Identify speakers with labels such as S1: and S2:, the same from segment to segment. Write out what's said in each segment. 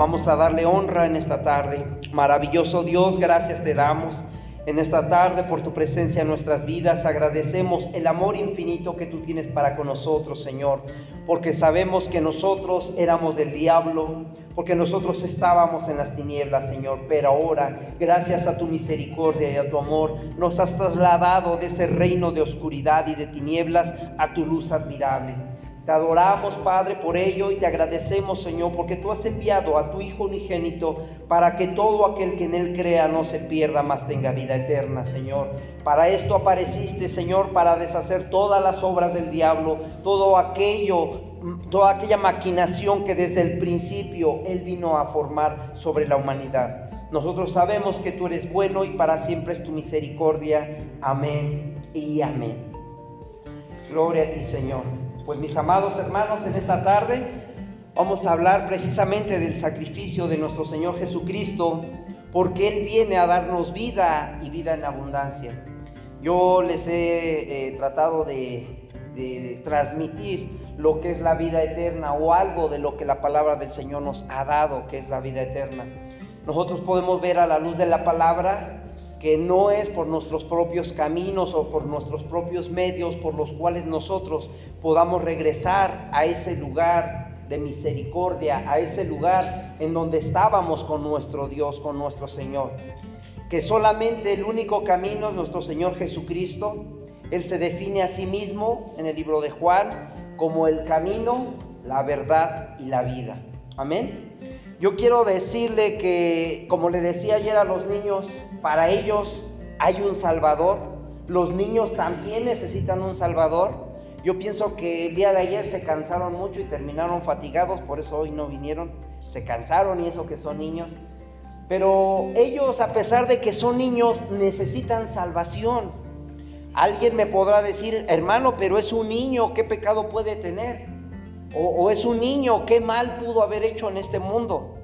S1: Vamos a darle honra en esta tarde. Maravilloso Dios, gracias te damos en esta tarde por tu presencia en nuestras vidas. Agradecemos el amor infinito que tú tienes para con nosotros, Señor, porque sabemos que nosotros éramos del diablo, porque nosotros estábamos en las tinieblas, Señor, pero ahora, gracias a tu misericordia y a tu amor, nos has trasladado de ese reino de oscuridad y de tinieblas a tu luz admirable. Te adoramos, Padre, por ello y te agradecemos, Señor, porque tú has enviado a tu Hijo unigénito para que todo aquel que en Él crea no se pierda, más tenga vida eterna, Señor. Para esto apareciste, Señor, para deshacer todas las obras del diablo, todo aquello, toda aquella maquinación que desde el principio Él vino a formar sobre la humanidad. Nosotros sabemos que tú eres bueno y para siempre es tu misericordia. Amén y amén. Gloria a ti, Señor. Pues mis amados hermanos, en esta tarde vamos a hablar precisamente del sacrificio de nuestro Señor Jesucristo, porque Él viene a darnos vida y vida en abundancia. Yo les he eh, tratado de, de transmitir lo que es la vida eterna o algo de lo que la palabra del Señor nos ha dado, que es la vida eterna. Nosotros podemos ver a la luz de la palabra que no es por nuestros propios caminos o por nuestros propios medios por los cuales nosotros podamos regresar a ese lugar de misericordia, a ese lugar en donde estábamos con nuestro Dios, con nuestro Señor. Que solamente el único camino es nuestro Señor Jesucristo. Él se define a sí mismo en el libro de Juan como el camino, la verdad y la vida. Amén. Yo quiero decirle que, como le decía ayer a los niños, para ellos hay un Salvador. Los niños también necesitan un Salvador. Yo pienso que el día de ayer se cansaron mucho y terminaron fatigados, por eso hoy no vinieron. Se cansaron y eso que son niños. Pero ellos, a pesar de que son niños, necesitan salvación. Alguien me podrá decir, hermano, pero es un niño, ¿qué pecado puede tener? O, es un niño, ¿qué mal pudo haber hecho en este mundo?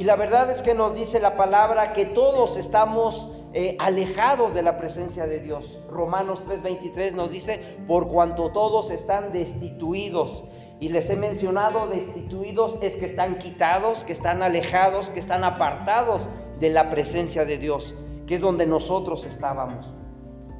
S1: Y la verdad es que nos dice la palabra que todos estamos eh, alejados de la presencia de Dios. Romanos 3:23 nos dice, por cuanto todos están destituidos. Y les he mencionado, destituidos es que están quitados, que están alejados, que están apartados de la presencia de Dios, que es donde nosotros estábamos.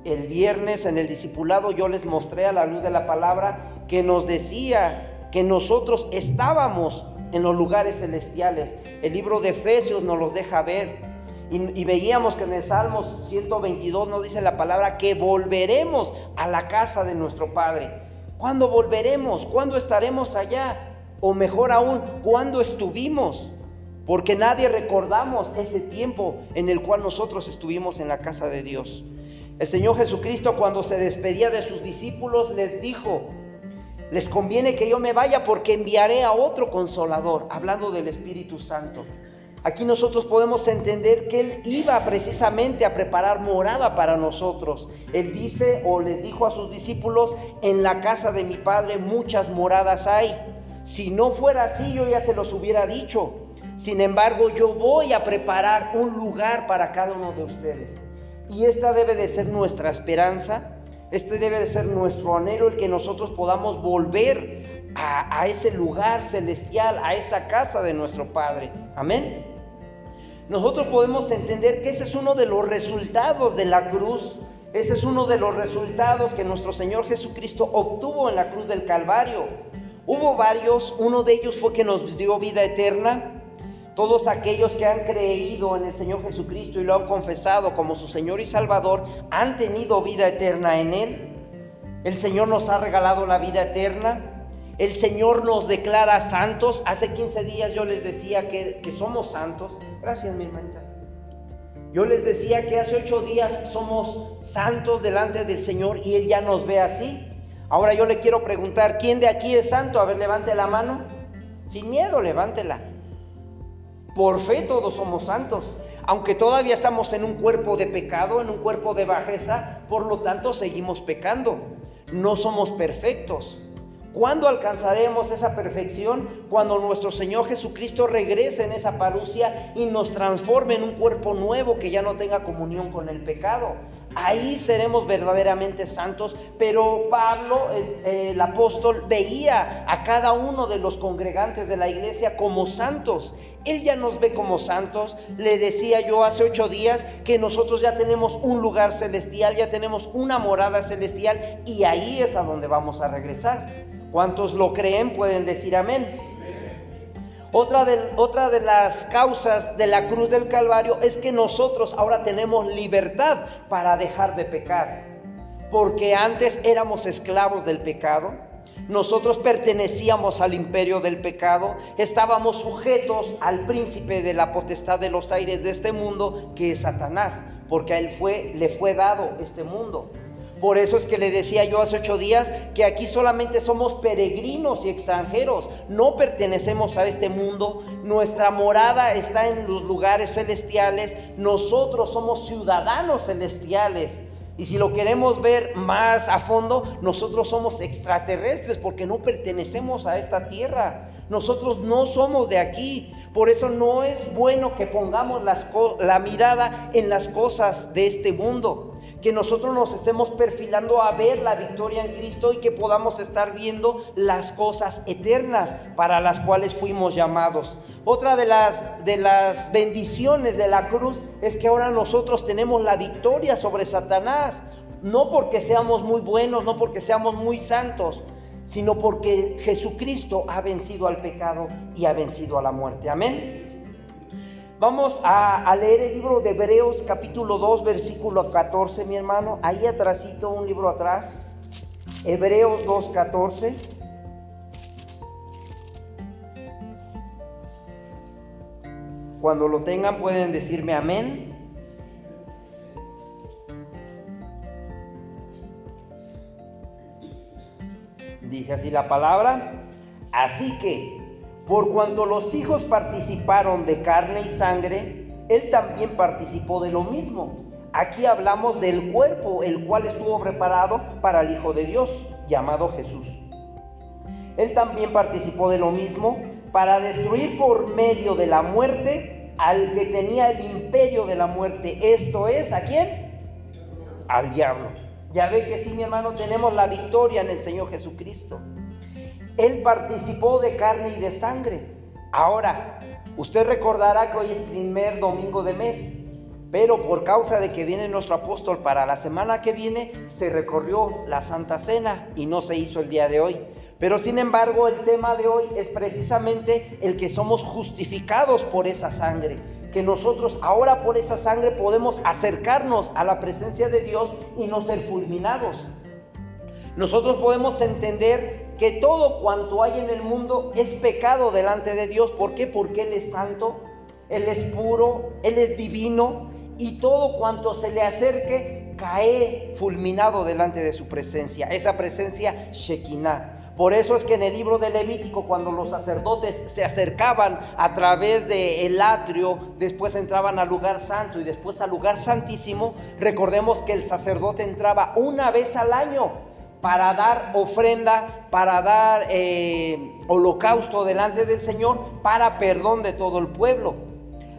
S1: El viernes en el discipulado yo les mostré a la luz de la palabra que nos decía que nosotros estábamos en los lugares celestiales. El libro de Efesios nos los deja ver. Y, veíamos que en el Salmo 122 nos dice la palabra que volveremos a la casa de nuestro Padre. ¿Cuándo volveremos? ¿Cuándo estaremos allá? O mejor aún, ¿cuándo estuvimos? Porque nadie recordamos ese tiempo en el cual nosotros estuvimos en la casa de Dios. El Señor Jesucristo cuando se despedía de sus discípulos les dijo, les conviene que yo me vaya porque enviaré a otro consolador, hablando del Espíritu Santo. Aquí nosotros podemos entender que Él iba precisamente a preparar morada para nosotros. Él dice o les dijo a sus discípulos, en la casa de mi Padre muchas moradas hay. Si no fuera así, yo ya se los hubiera dicho. Sin embargo, yo voy a preparar un lugar para cada uno de ustedes. Y esta debe de ser nuestra esperanza este debe de ser nuestro anhelo, el que nosotros podamos volver a, ese lugar celestial, a esa casa de nuestro Padre. Amén. Nosotros podemos entender que ese es uno de los resultados de la cruz. Ese es uno de los resultados que nuestro Señor Jesucristo obtuvo en la cruz del Calvario. Hubo varios, uno de ellos fue que nos dio vida eterna, todos aquellos que han creído en el Señor Jesucristo y lo han confesado como su Señor y Salvador han tenido vida eterna en Él. El Señor nos ha regalado la vida eterna. El Señor nos declara santos. Hace 15 días yo les decía que, somos santos. Gracias, mi hermanita. Yo les decía que hace ocho días somos santos delante del Señor y Él ya nos ve así. Ahora yo le quiero preguntar, ¿quién de aquí es santo? A ver, levante la mano. Sin miedo, levántela. Por fe todos somos santos. Aunque todavía estamos en un cuerpo de pecado, en un cuerpo de bajeza, por lo tanto seguimos pecando. No somos perfectos. ¿Cuándo alcanzaremos esa perfección? Cuando nuestro Señor Jesucristo regrese en esa parucia y nos transforme en un cuerpo nuevo que ya no tenga comunión con el pecado. Ahí seremos verdaderamente santos. Pero Pablo, el, apóstol, veía a cada uno de los congregantes de la iglesia como santos. Él ya nos ve como santos. Le decía yo hace ocho días que nosotros ya tenemos un lugar celestial, ya tenemos una morada celestial y ahí es a donde vamos a regresar. ¿Cuántos lo creen? Pueden decir amén. Otra de, las causas de la cruz del Calvario es que nosotros ahora tenemos libertad para dejar de pecar. Porque antes éramos esclavos del pecado. Nosotros pertenecíamos al imperio del pecado, estábamos sujetos al príncipe de la potestad de los aires de este mundo, que es Satanás, porque a él fue, le fue dado este mundo. Por eso es que le decía yo hace ocho días que aquí solamente somos peregrinos y extranjeros, no pertenecemos a este mundo, nuestra morada está en los lugares celestiales, nosotros somos ciudadanos celestiales. Y si lo queremos ver más a fondo, nosotros somos extraterrestres porque no pertenecemos a esta tierra. Nosotros no somos de aquí. Por eso no es bueno que pongamos la mirada en las cosas de este mundo que nosotros nos estemos perfilando a ver la victoria en Cristo y que podamos estar viendo las cosas eternas para las cuales fuimos llamados. Otra de las, de las bendiciones de la cruz es que ahora nosotros tenemos la victoria sobre Satanás, no porque seamos muy buenos, no porque seamos muy santos, sino porque Jesucristo ha vencido al pecado y ha vencido a la muerte. Amén. Vamos a, leer el libro de Hebreos capítulo 2 versículo 14, mi hermano. Ahí atrásito, un libro atrás. Hebreos 2, 14. Cuando lo tengan pueden decirme amén. Dice así la palabra. Así que por cuanto los hijos participaron de carne y sangre, Él también participó de lo mismo. Aquí hablamos del cuerpo, el cual estuvo preparado para el Hijo de Dios, llamado Jesús. Él también participó de lo mismo para destruir por medio de la muerte al que tenía el imperio de la muerte. Esto es, ¿a quién? Al diablo. Ya ve que sí, mi hermano, tenemos la victoria en el Señor Jesucristo. Él participó de carne y de sangre. Ahora, usted recordará que hoy es primer domingo de mes, pero por causa de que viene nuestro apóstol para la semana que viene, se recorrió la Santa Cena y no se hizo el día de hoy. Pero sin embargo, el tema de hoy es precisamente el que somos justificados por esa sangre, que nosotros ahora por esa sangre podemos acercarnos a la presencia de Dios y no ser fulminados. Nosotros podemos entender que todo cuanto hay en el mundo es pecado delante de Dios. ¿Por qué? Porque Él es santo, Él es puro, Él es divino y todo cuanto se le acerque cae fulminado delante de su presencia. Esa presencia Shekinah. Por eso es que en el libro de Levítico, cuando los sacerdotes se acercaban a través del atrio, después entraban al lugar santo y después al lugar santísimo, recordemos que el sacerdote entraba una vez al año para dar ofrenda, para dar eh, holocausto delante del Señor, para perdón de todo el pueblo.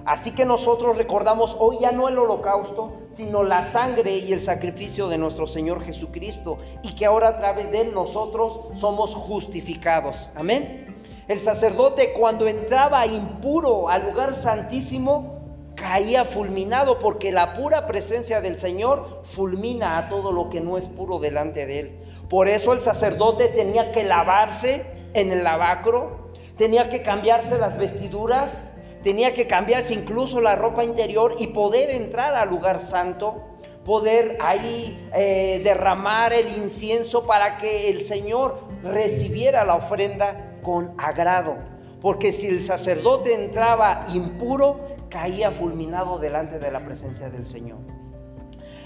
S1: Así que nosotros recordamos hoy ya no el holocausto, sino la sangre y el sacrificio de nuestro Señor Jesucristo, y que ahora a través de él nosotros somos justificados. Amén. El sacerdote cuando entraba impuro al lugar santísimo, caía fulminado porque la pura presencia del Señor fulmina a todo lo que no es puro delante de él. Por eso el sacerdote tenía que lavarse en el lavacro, tenía que cambiarse las vestiduras, tenía que cambiarse incluso la ropa interior y poder entrar al lugar santo, poder ahí eh, derramar el incienso para que el Señor recibiera la ofrenda con agrado. Porque si el sacerdote entraba impuro, caía fulminado delante de la presencia del Señor.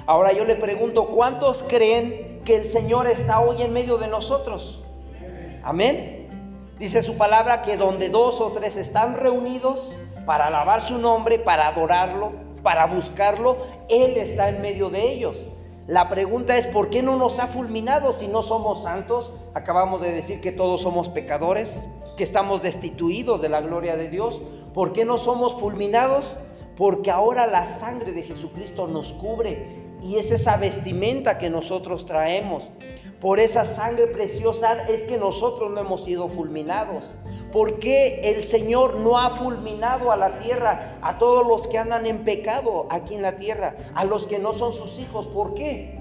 S1: Ahora yo le pregunto, ¿cuántos creen que el Señor está hoy en medio de nosotros? Amén. Dice su palabra que donde dos o tres están reunidos para alabar su nombre, para adorarlo, para buscarlo, Él está en medio de ellos. La pregunta es, ¿por qué no nos ha fulminado si no somos santos? Acabamos de decir que todos somos pecadores, que estamos destituidos de la gloria de Dios. ¿Por qué no somos fulminados? Porque ahora la sangre de Jesucristo nos cubre y es esa vestimenta que nosotros traemos. Por esa sangre preciosa es que nosotros no hemos sido fulminados. ¿Por qué el Señor no ha fulminado a la tierra a todos los que andan en pecado aquí en la tierra, a los que no son sus hijos? ¿Por qué?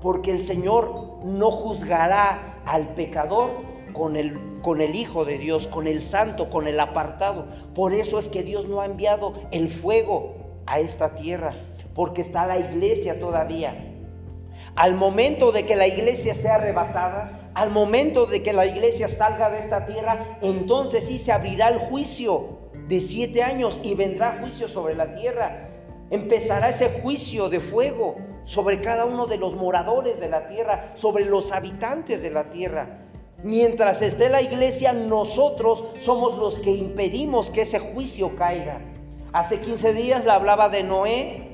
S1: Porque el Señor no juzgará al pecador con el, con el Hijo de Dios, con el Santo, con el apartado. Por eso es que Dios no ha enviado el fuego a esta tierra, porque está la iglesia todavía. Al momento de que la iglesia sea arrebatada, al momento de que la iglesia salga de esta tierra, entonces sí se abrirá el juicio de siete años y vendrá juicio sobre la tierra. Empezará ese juicio de fuego sobre cada uno de los moradores de la tierra, sobre los habitantes de la tierra. Mientras esté la iglesia, nosotros somos los que impedimos que ese juicio caiga. Hace 15 días le hablaba de Noé,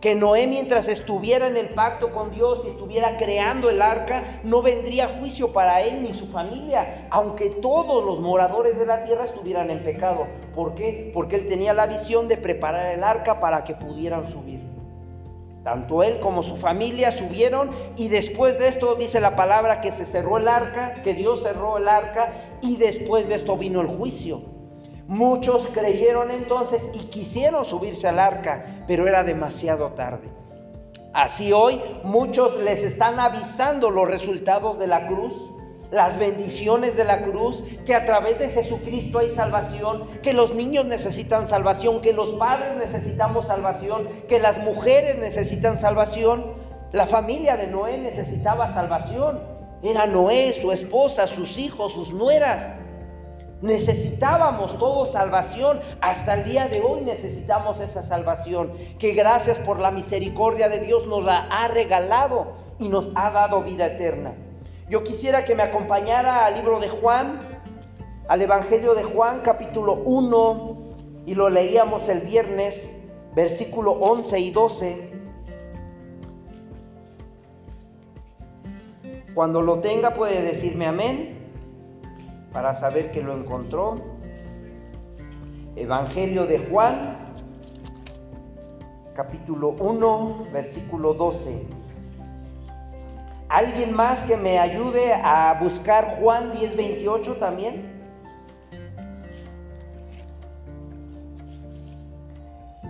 S1: que Noé mientras estuviera en el pacto con Dios y estuviera creando el arca, no vendría juicio para él ni su familia, aunque todos los moradores de la tierra estuvieran en pecado. ¿Por qué? Porque él tenía la visión de preparar el arca para que pudieran subir. Tanto él como su familia subieron y después de esto dice la palabra que se cerró el arca, que Dios cerró el arca y después de esto vino el juicio. Muchos creyeron entonces y quisieron subirse al arca, pero era demasiado tarde. Así hoy muchos les están avisando los resultados de la cruz, las bendiciones de la cruz, que a través de Jesucristo hay salvación, que los niños necesitan salvación, que los padres necesitamos salvación, que las mujeres necesitan salvación. La familia de Noé necesitaba salvación. Era Noé, su esposa, sus hijos, sus nueras. Necesitábamos todos salvación. Hasta el día de hoy necesitamos esa salvación. Que gracias por la misericordia de Dios nos la ha regalado y nos ha dado vida eterna. Yo quisiera que me acompañara al libro de Juan, al Evangelio de Juan capítulo 1, y lo leíamos el viernes, versículo 11 y 12. Cuando lo tenga puede decirme amén para saber que lo encontró. Evangelio de Juan, capítulo 1, versículo 12. ¿Alguien más que me ayude a buscar Juan 10, 28 también?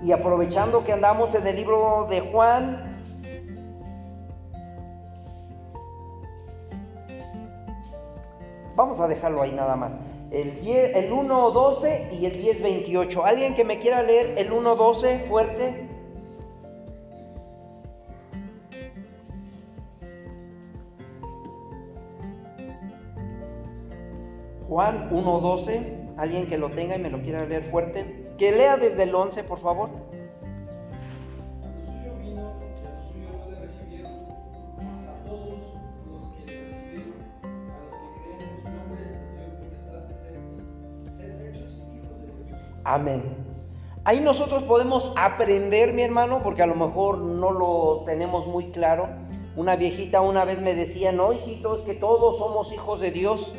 S1: Y aprovechando que andamos en el libro de Juan, Vamos a dejarlo ahí nada más. El, 10, el 1.12 y el 10.28. ¿Alguien que me quiera leer el 1.12 fuerte? Juan 1.12. ¿Alguien que lo tenga y me lo quiera leer fuerte? Que lea desde el 11, por favor. Amén. Ahí nosotros podemos aprender, mi hermano, porque a lo mejor no lo tenemos muy claro. Una viejita una vez me decía, no, hijitos, que todos somos hijos de Dios.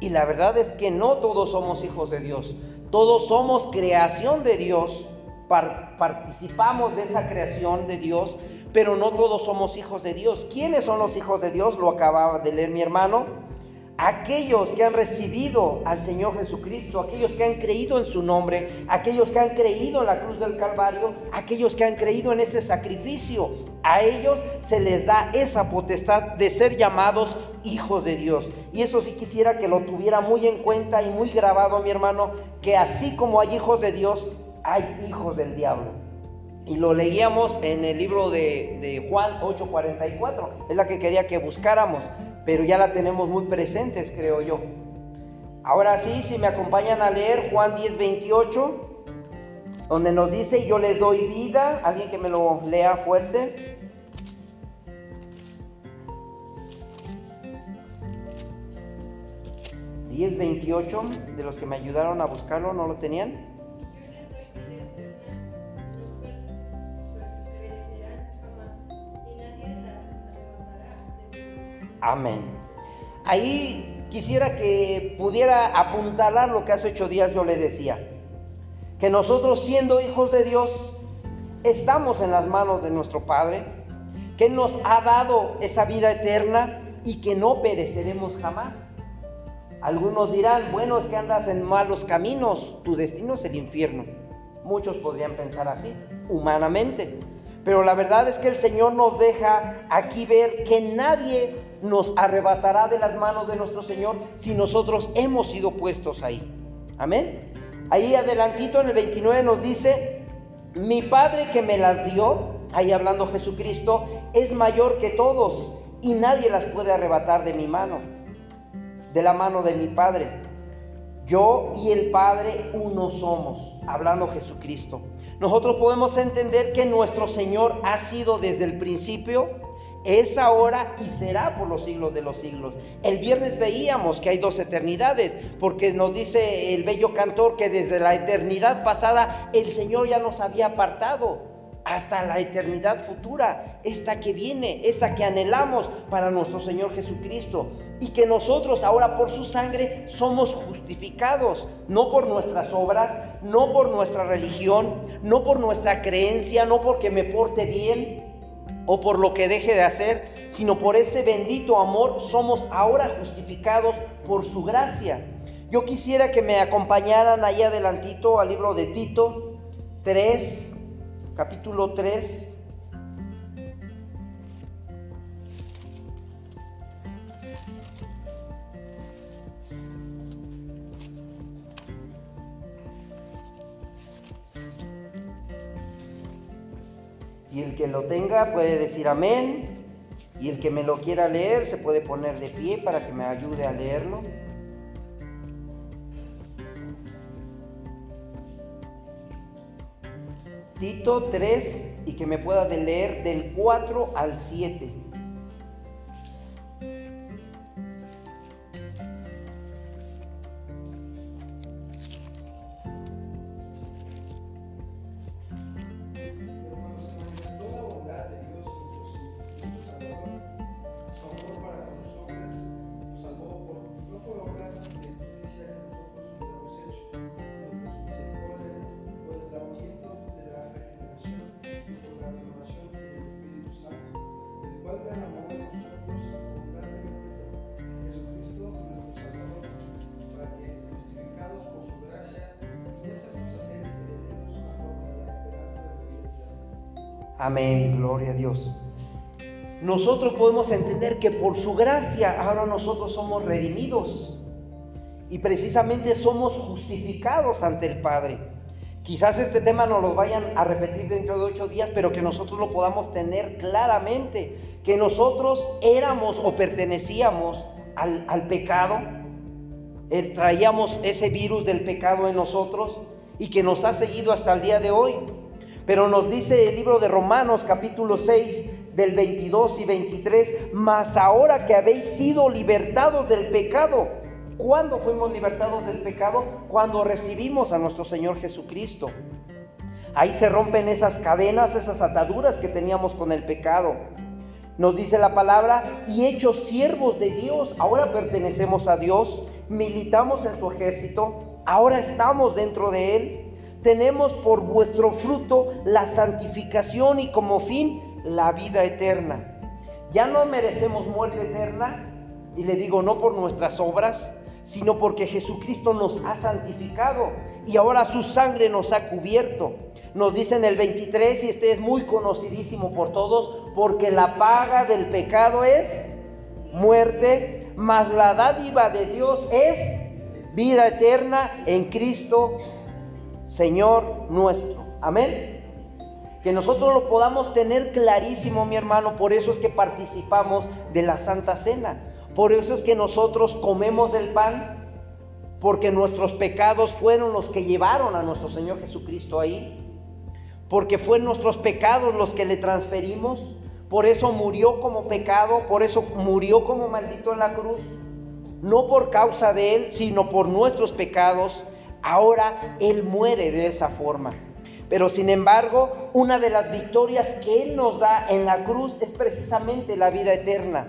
S1: Y la verdad es que no todos somos hijos de Dios. Todos somos creación de Dios. participamos de esa creación de Dios, pero no todos somos hijos de Dios. ¿Quiénes son los hijos de Dios? Lo acababa de leer mi hermano aquellos que han recibido al Señor Jesucristo, aquellos que han creído en su nombre, aquellos que han creído en la cruz del Calvario, aquellos que han creído en ese sacrificio, a ellos se les da esa potestad de ser llamados hijos de Dios. Y eso sí quisiera que lo tuviera muy en cuenta y muy grabado, mi hermano, que así como hay hijos de Dios, hay hijos del diablo. Y lo leíamos en el libro de, de Juan 8:44, es la que quería que buscáramos pero ya la tenemos muy presentes, creo yo. Ahora sí, si me acompañan a leer Juan 10, 28, donde nos dice, yo les doy vida, alguien que me lo lea fuerte. ¿10, 28 de los que me ayudaron a buscarlo no lo tenían? Amén. Ahí quisiera que pudiera apuntalar lo que hace ocho días yo le decía. Que nosotros siendo hijos de Dios, estamos en las manos de nuestro Padre, que nos ha dado esa vida eterna y que no pereceremos jamás. Algunos dirán, bueno, es que andas en malos caminos, tu destino es el infierno. Muchos podrían pensar así, humanamente. Pero la verdad es que el Señor nos deja aquí ver que nadie nos arrebatará de las manos de nuestro Señor si nosotros hemos sido puestos ahí. Amén. Ahí adelantito en el 29 nos dice, mi Padre que me las dio, ahí hablando Jesucristo, es mayor que todos y nadie las puede arrebatar de mi mano, de la mano de mi Padre. Yo y el Padre uno somos, hablando Jesucristo. Nosotros podemos entender que nuestro Señor ha sido desde el principio es ahora y será por los siglos de los siglos. El viernes veíamos que hay dos eternidades, porque nos dice el bello cantor que desde la eternidad pasada el Señor ya nos había apartado hasta la eternidad futura, esta que viene, esta que anhelamos para nuestro Señor Jesucristo. Y que nosotros ahora por su sangre somos justificados, no por nuestras obras, no por nuestra religión, no por nuestra creencia, no porque me porte bien, o por lo que deje de hacer, sino por ese bendito amor somos ahora justificados por su gracia. Yo quisiera que me acompañaran ahí adelantito al libro de Tito 3, capítulo 3. Y el que lo tenga puede decir amén. Y el que me lo quiera leer se puede poner de pie para que me ayude a leerlo. Tito 3 y que me pueda leer del 4 al 7. Amén, gloria a Dios. Nosotros podemos entender que por su gracia ahora nosotros somos redimidos y precisamente somos justificados ante el Padre. Quizás este tema no lo vayan a repetir dentro de ocho días, pero que nosotros lo podamos tener claramente, que nosotros éramos o pertenecíamos al, al pecado, eh, traíamos ese virus del pecado en nosotros y que nos ha seguido hasta el día de hoy. Pero nos dice el libro de Romanos capítulo 6 del 22 y 23, mas ahora que habéis sido libertados del pecado, ¿cuándo fuimos libertados del pecado? Cuando recibimos a nuestro Señor Jesucristo. Ahí se rompen esas cadenas, esas ataduras que teníamos con el pecado. Nos dice la palabra, y hechos siervos de Dios, ahora pertenecemos a Dios, militamos en su ejército, ahora estamos dentro de Él tenemos por vuestro fruto la santificación y como fin la vida eterna. Ya no merecemos muerte eterna, y le digo no por nuestras obras, sino porque Jesucristo nos ha santificado y ahora su sangre nos ha cubierto. Nos dice en el 23, y este es muy conocidísimo por todos, porque la paga del pecado es muerte, mas la dádiva de Dios es vida eterna en Cristo Señor nuestro. Amén. Que nosotros lo podamos tener clarísimo, mi hermano. Por eso es que participamos de la Santa Cena. Por eso es que nosotros comemos del pan. Porque nuestros pecados fueron los que llevaron a nuestro Señor Jesucristo ahí. Porque fue nuestros pecados los que le transferimos. Por eso murió como pecado. Por eso murió como maldito en la cruz. No por causa de Él, sino por nuestros pecados Ahora Él muere de esa forma. Pero sin embargo, una de las victorias que Él nos da en la cruz es precisamente la vida eterna.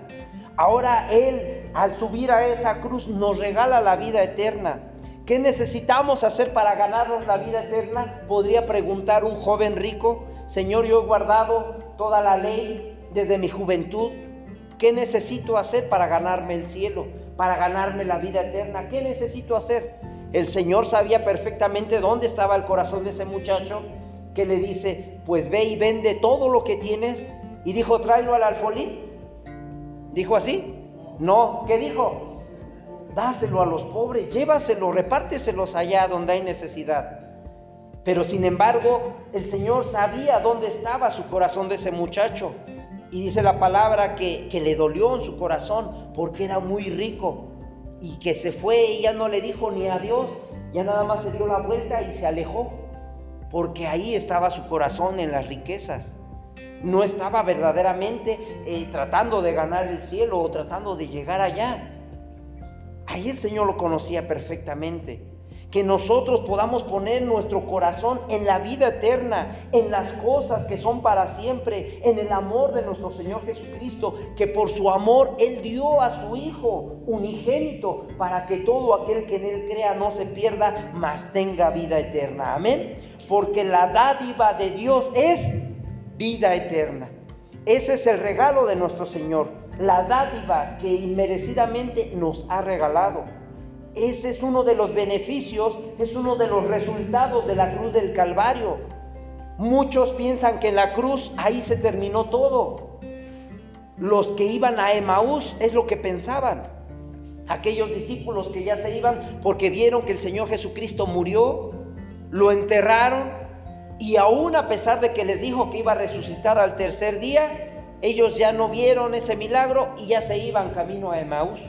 S1: Ahora Él, al subir a esa cruz, nos regala la vida eterna. ¿Qué necesitamos hacer para ganarnos la vida eterna? Podría preguntar un joven rico. Señor, yo he guardado toda la ley desde mi juventud. ¿Qué necesito hacer para ganarme el cielo? Para ganarme la vida eterna. ¿Qué necesito hacer? El Señor sabía perfectamente dónde estaba el corazón de ese muchacho que le dice, pues ve y vende todo lo que tienes. Y dijo, tráelo al alfolí. ¿Dijo así? No, ¿qué dijo? Dáselo a los pobres, llévaselo, repárteselos allá donde hay necesidad. Pero sin embargo, el Señor sabía dónde estaba su corazón de ese muchacho. Y dice la palabra que, que le dolió en su corazón porque era muy rico. Y que se fue y ya no le dijo ni adiós, ya nada más se dio la vuelta y se alejó. Porque ahí estaba su corazón en las riquezas. No estaba verdaderamente eh, tratando de ganar el cielo o tratando de llegar allá. Ahí el Señor lo conocía perfectamente que nosotros podamos poner nuestro corazón en la vida eterna, en las cosas que son para siempre, en el amor de nuestro Señor Jesucristo, que por su amor Él dio a su Hijo unigénito para que todo aquel que en Él crea no se pierda, mas tenga vida eterna. Amén. Porque la dádiva de Dios es vida eterna. Ese es el regalo de nuestro Señor, la dádiva que inmerecidamente nos ha regalado. Ese es uno de los beneficios, es uno de los resultados de la cruz del Calvario. Muchos piensan que en la cruz ahí se terminó todo. Los que iban a Emaús es lo que pensaban. Aquellos discípulos que ya se iban porque vieron que el Señor Jesucristo murió, lo enterraron y aún a pesar de que les dijo que iba a resucitar al tercer día, ellos ya no vieron ese milagro y ya se iban camino a Emaús.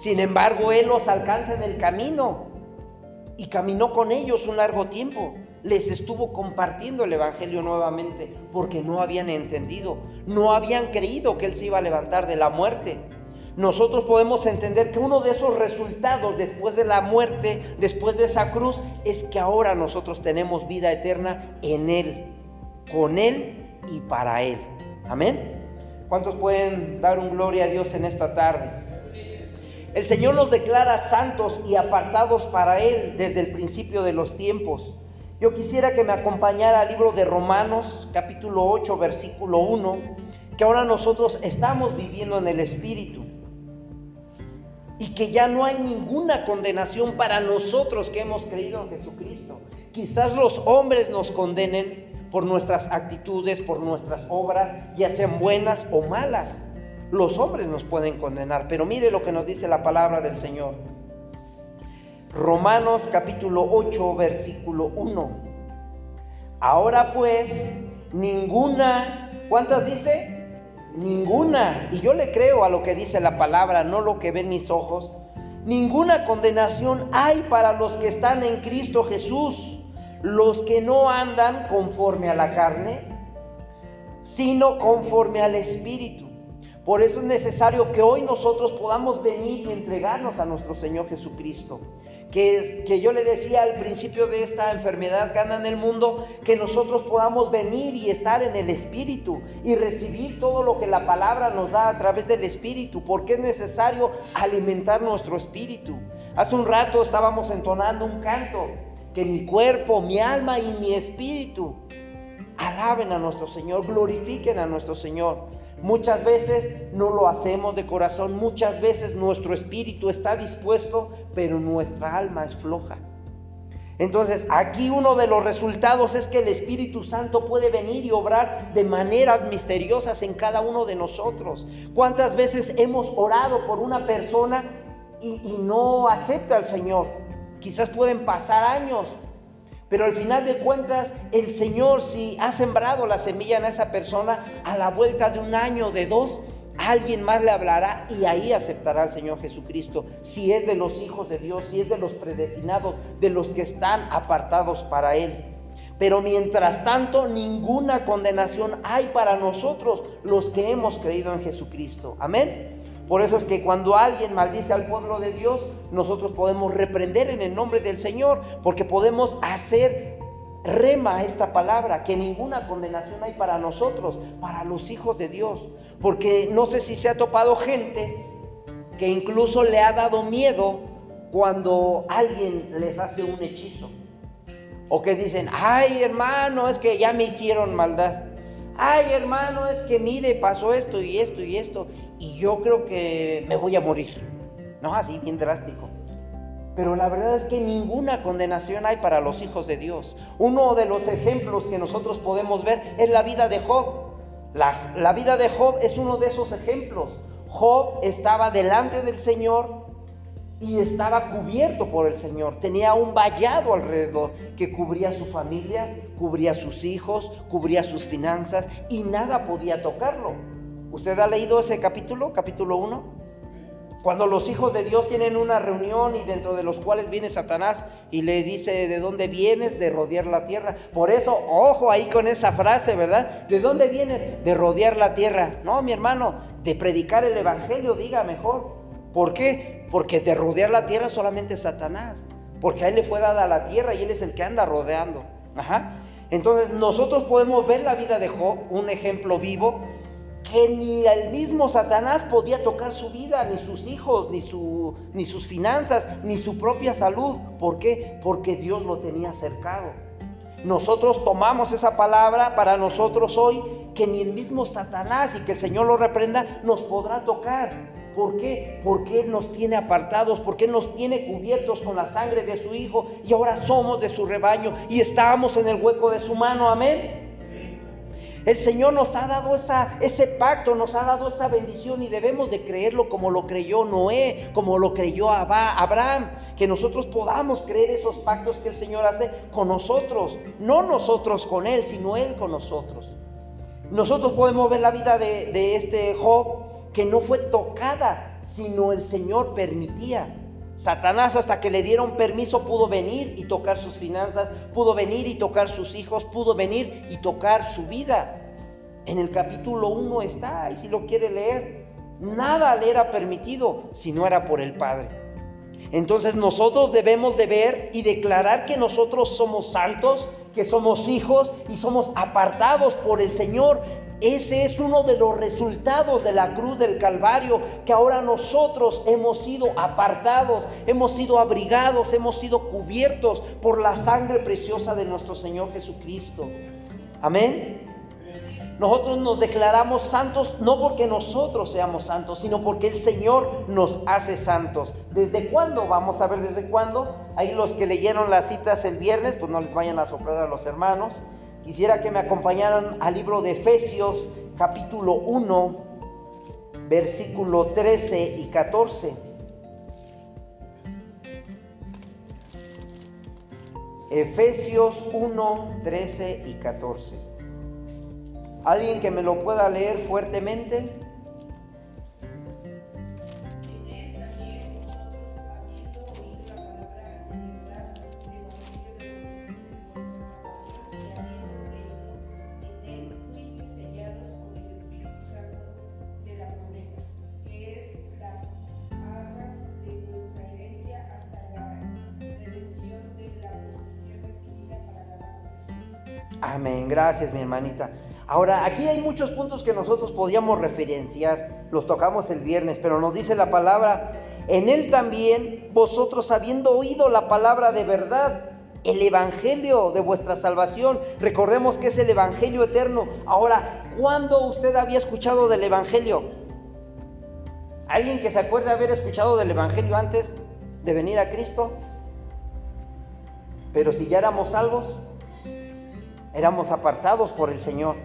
S1: Sin embargo, Él los alcanza en el camino y caminó con ellos un largo tiempo. Les estuvo compartiendo el Evangelio nuevamente porque no habían entendido, no habían creído que Él se iba a levantar de la muerte. Nosotros podemos entender que uno de esos resultados después de la muerte, después de esa cruz, es que ahora nosotros tenemos vida eterna en Él, con Él y para Él. Amén. ¿Cuántos pueden dar un gloria a Dios en esta tarde? El Señor nos declara santos y apartados para Él desde el principio de los tiempos. Yo quisiera que me acompañara al libro de Romanos capítulo 8 versículo 1, que ahora nosotros estamos viviendo en el Espíritu y que ya no hay ninguna condenación para nosotros que hemos creído en Jesucristo. Quizás los hombres nos condenen por nuestras actitudes, por nuestras obras, ya sean buenas o malas los hombres nos pueden condenar, pero mire lo que nos dice la palabra del Señor. Romanos capítulo 8, versículo 1. Ahora pues, ninguna, ¿cuántas dice? Ninguna, y yo le creo a lo que dice la palabra, no lo que ven mis ojos. Ninguna condenación hay para los que están en Cristo Jesús, los que no andan conforme a la carne, sino conforme al Espíritu. Por eso es necesario que hoy nosotros podamos venir y entregarnos a nuestro Señor Jesucristo. Que, que yo le decía al principio de esta enfermedad que anda en el mundo, que nosotros podamos venir y estar en el Espíritu y recibir todo lo que la palabra nos da a través del Espíritu, porque es necesario alimentar nuestro Espíritu. Hace un rato estábamos entonando un canto, que mi cuerpo, mi alma y mi espíritu alaben a nuestro Señor, glorifiquen a nuestro Señor. Muchas veces no lo hacemos de corazón, muchas veces nuestro espíritu está dispuesto, pero nuestra alma es floja. Entonces, aquí uno de los resultados es que el Espíritu Santo puede venir y obrar de maneras misteriosas en cada uno de nosotros. ¿Cuántas veces hemos orado por una persona y, no acepta al Señor? Quizás pueden pasar años, pero al final de cuentas, el Señor, si ha sembrado la semilla en esa persona, a la vuelta de un año, de dos, alguien más le hablará y ahí aceptará al Señor Jesucristo. Si es de los hijos de Dios, si es de los predestinados, de los que están apartados para Él. Pero mientras tanto, ninguna condenación hay para nosotros los que hemos creído en Jesucristo. Amén. Por eso es que cuando alguien maldice al pueblo de Dios, nosotros podemos reprender en el nombre del Señor, porque podemos hacer rema esta palabra, que ninguna condenación hay para nosotros, para los hijos de Dios. Porque no sé si se ha topado gente que incluso le ha dado miedo cuando alguien les hace un hechizo. O que dicen, ay hermano, es que ya me hicieron maldad. Ay hermano, es que mire, pasó esto y esto y esto. Y yo creo que me voy a morir. No, así bien drástico. Pero la verdad es que ninguna condenación hay para los hijos de Dios. Uno de los ejemplos que nosotros podemos ver es la vida de Job. La, vida de Job es uno de esos ejemplos. Job estaba delante del Señor y estaba cubierto por el Señor. Tenía un vallado alrededor que cubría su familia, cubría sus hijos, cubría sus finanzas y nada podía tocarlo. ¿Usted ha leído ese capítulo, capítulo 1? Cuando los hijos de Dios tienen una reunión y dentro de los cuales viene Satanás y le dice, ¿de dónde vienes? De rodear la tierra. Por eso, ojo ahí con esa frase, ¿verdad? ¿De dónde vienes? De rodear la tierra. No, mi hermano, de predicar el Evangelio, diga mejor. ¿Por qué? Porque de rodear la tierra solamente Satanás. Porque a él le fue dada la tierra y él es el que anda rodeando. Ajá. Entonces nosotros podemos ver la vida de Job, un ejemplo vivo, que ni el mismo Satanás podía tocar su vida, ni sus hijos, ni, su, ni sus finanzas, ni su propia salud. ¿Por qué? Porque Dios lo tenía cercado. Nosotros tomamos esa palabra para nosotros hoy, que ni el mismo Satanás y que el Señor lo reprenda nos podrá tocar. ¿Por qué? Porque Él nos tiene apartados, porque Él nos tiene cubiertos con la sangre de su Hijo y ahora somos de su rebaño y estamos en el hueco de su mano. Amén. El Señor nos ha dado ese pacto, nos ha dado esa bendición y debemos de creerlo como lo creyó Noé, como lo creyó Abraham, que nosotros podamos creer esos pactos que el Señor hace con nosotros, no nosotros con Él, sino Él con nosotros. Nosotros podemos ver la vida de este Job que no fue tocada, sino el Señor permitía. Satanás hasta que le dieron permiso pudo venir y tocar sus finanzas, pudo venir y tocar sus hijos, pudo venir y tocar su vida. En el capítulo 1 está, y si lo quiere leer, nada le era permitido si no era por el Padre. Entonces nosotros debemos de ver y declarar que nosotros somos santos, que somos hijos y somos apartados por el Señor, ese es uno de los resultados de la cruz del Calvario, que ahora nosotros hemos sido apartados, hemos sido abrigados, hemos sido cubiertos por la sangre preciosa de nuestro Señor Jesucristo. Amén. Nosotros nos declaramos santos no porque nosotros seamos santos, sino porque el Señor nos hace santos. ¿Desde cuándo? Vamos a ver desde cuándo. Ahí los que leyeron las citas el viernes, pues no les vayan a soplar a los hermanos. Quisiera que me acompañaran al libro de Efesios capítulo 1, versículo 13 y 14. Efesios 1, 13 y 14. ¿Alguien que me lo pueda leer fuertemente? Amén, gracias mi hermanita. Ahora, aquí hay muchos puntos que nosotros podíamos referenciar, los tocamos el viernes, pero nos dice la palabra, en él también vosotros habiendo oído la palabra de verdad, el evangelio de vuestra salvación, recordemos que es el evangelio eterno. Ahora, ¿cuándo usted había escuchado del evangelio? ¿Alguien que se acuerde haber escuchado del evangelio antes de venir a Cristo? Pero si ya éramos salvos, éramos apartados por el Señor.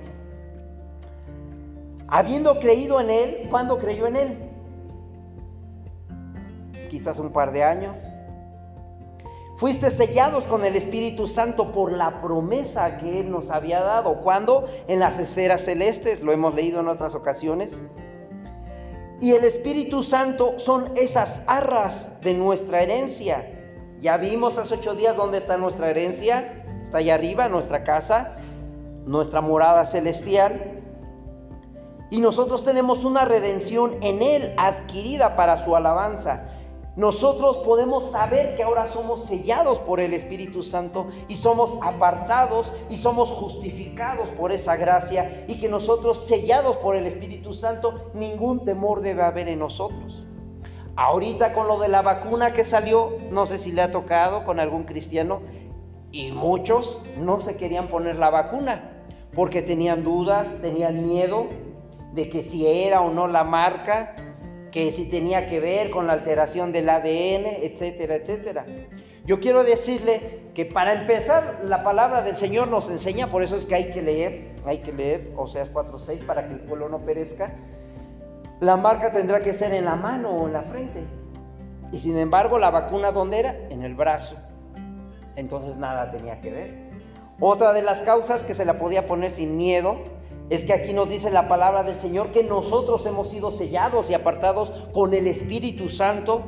S1: Habiendo creído en Él, ¿cuándo creyó en Él? Quizás un par de años. Fuiste sellados con el Espíritu Santo por la promesa que Él nos había dado. ¿Cuándo? En las esferas celestes, lo hemos leído en otras ocasiones. Y el Espíritu Santo son esas arras de nuestra herencia. Ya vimos hace ocho días dónde está nuestra herencia está arriba, nuestra casa, nuestra morada celestial. Y nosotros tenemos una redención en Él adquirida para su alabanza. Nosotros podemos saber que ahora somos sellados por el Espíritu Santo y somos apartados y somos justificados por esa gracia y que nosotros sellados por el Espíritu Santo ningún temor debe haber en nosotros. Ahorita con lo de la vacuna que salió, no sé si le ha tocado con algún cristiano, Y muchos no se querían poner la vacuna porque tenían dudas, tenían miedo de que si era o no la marca, que si tenía que ver con la alteración del ADN, etcétera, etcétera. Yo quiero decirle que para empezar, la palabra del Señor nos enseña, por eso es que hay que leer, hay que leer Oseas 4.6 para que el pueblo no perezca. La marca tendrá que ser en la mano o en la frente. Y sin embargo, la vacuna, ¿dónde era? En el brazo. Entonces nada tenía que ver. Otra de las causas que se la podía poner sin miedo es que aquí nos dice la palabra del Señor que nosotros hemos sido sellados y apartados con el Espíritu Santo.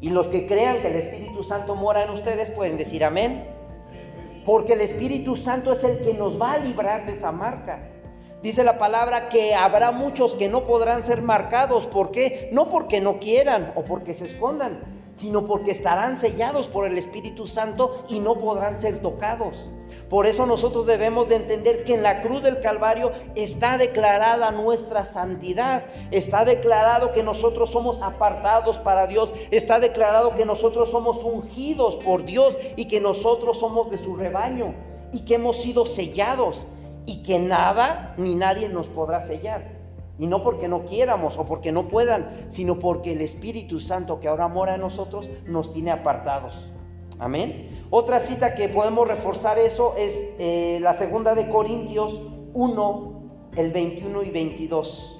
S1: Y los que crean que el Espíritu Santo mora en ustedes pueden decir amén. Porque el Espíritu Santo es el que nos va a librar de esa marca. Dice la palabra que habrá muchos que no podrán ser marcados. ¿Por qué? No porque no quieran o porque se escondan, sino porque estarán sellados por el Espíritu Santo y no podrán ser tocados. Por eso nosotros debemos de entender que en la cruz del Calvario está declarada nuestra santidad, está declarado que nosotros somos apartados para Dios, está declarado que nosotros somos ungidos por Dios y que nosotros somos de su rebaño y que hemos sido sellados y que nada ni nadie nos podrá sellar. Y no porque no quieramos o porque no puedan, sino porque el Espíritu Santo que ahora mora en nosotros nos tiene apartados. Amén. Otra cita que podemos reforzar eso es eh, la segunda de Corintios 1, el 21 y 22.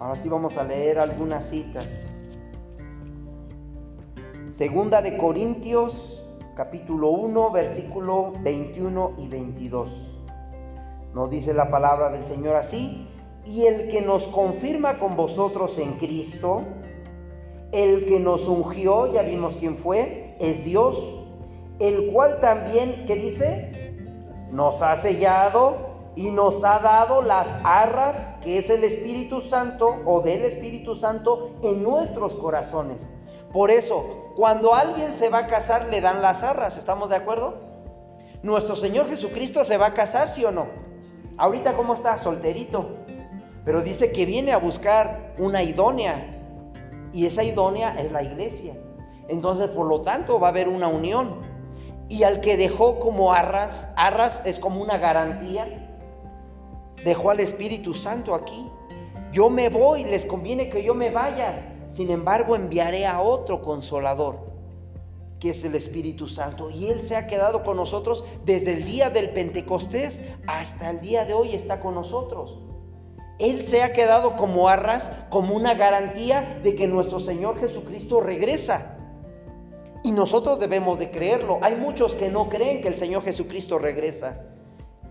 S1: Ahora sí vamos a leer algunas citas. Segunda de Corintios, capítulo 1, versículo 21 y 22. Nos dice la palabra del Señor así, y el que nos confirma con vosotros en Cristo, el que nos ungió, ya vimos quién fue, es Dios, el cual también, ¿qué dice? Nos ha sellado y nos ha dado las arras, que es el Espíritu Santo o del Espíritu Santo en nuestros corazones. Por eso, cuando alguien se va a casar, le dan las arras, ¿estamos de acuerdo? Nuestro Señor Jesucristo se va a casar, ¿sí o no? Ahorita, ¿cómo está? Solterito. Pero dice que viene a buscar una idónea. Y esa idónea es la iglesia. Entonces, por lo tanto, va a haber una unión. Y al que dejó como arras, arras es como una garantía, dejó al Espíritu Santo aquí. Yo me voy, les conviene que yo me vaya. Sin embargo, enviaré a otro consolador, que es el Espíritu Santo. Y Él se ha quedado con nosotros desde el día del Pentecostés hasta el día de hoy está con nosotros. Él se ha quedado como arras, como una garantía de que nuestro Señor Jesucristo regresa. Y nosotros debemos de creerlo. Hay muchos que no creen que el Señor Jesucristo regresa.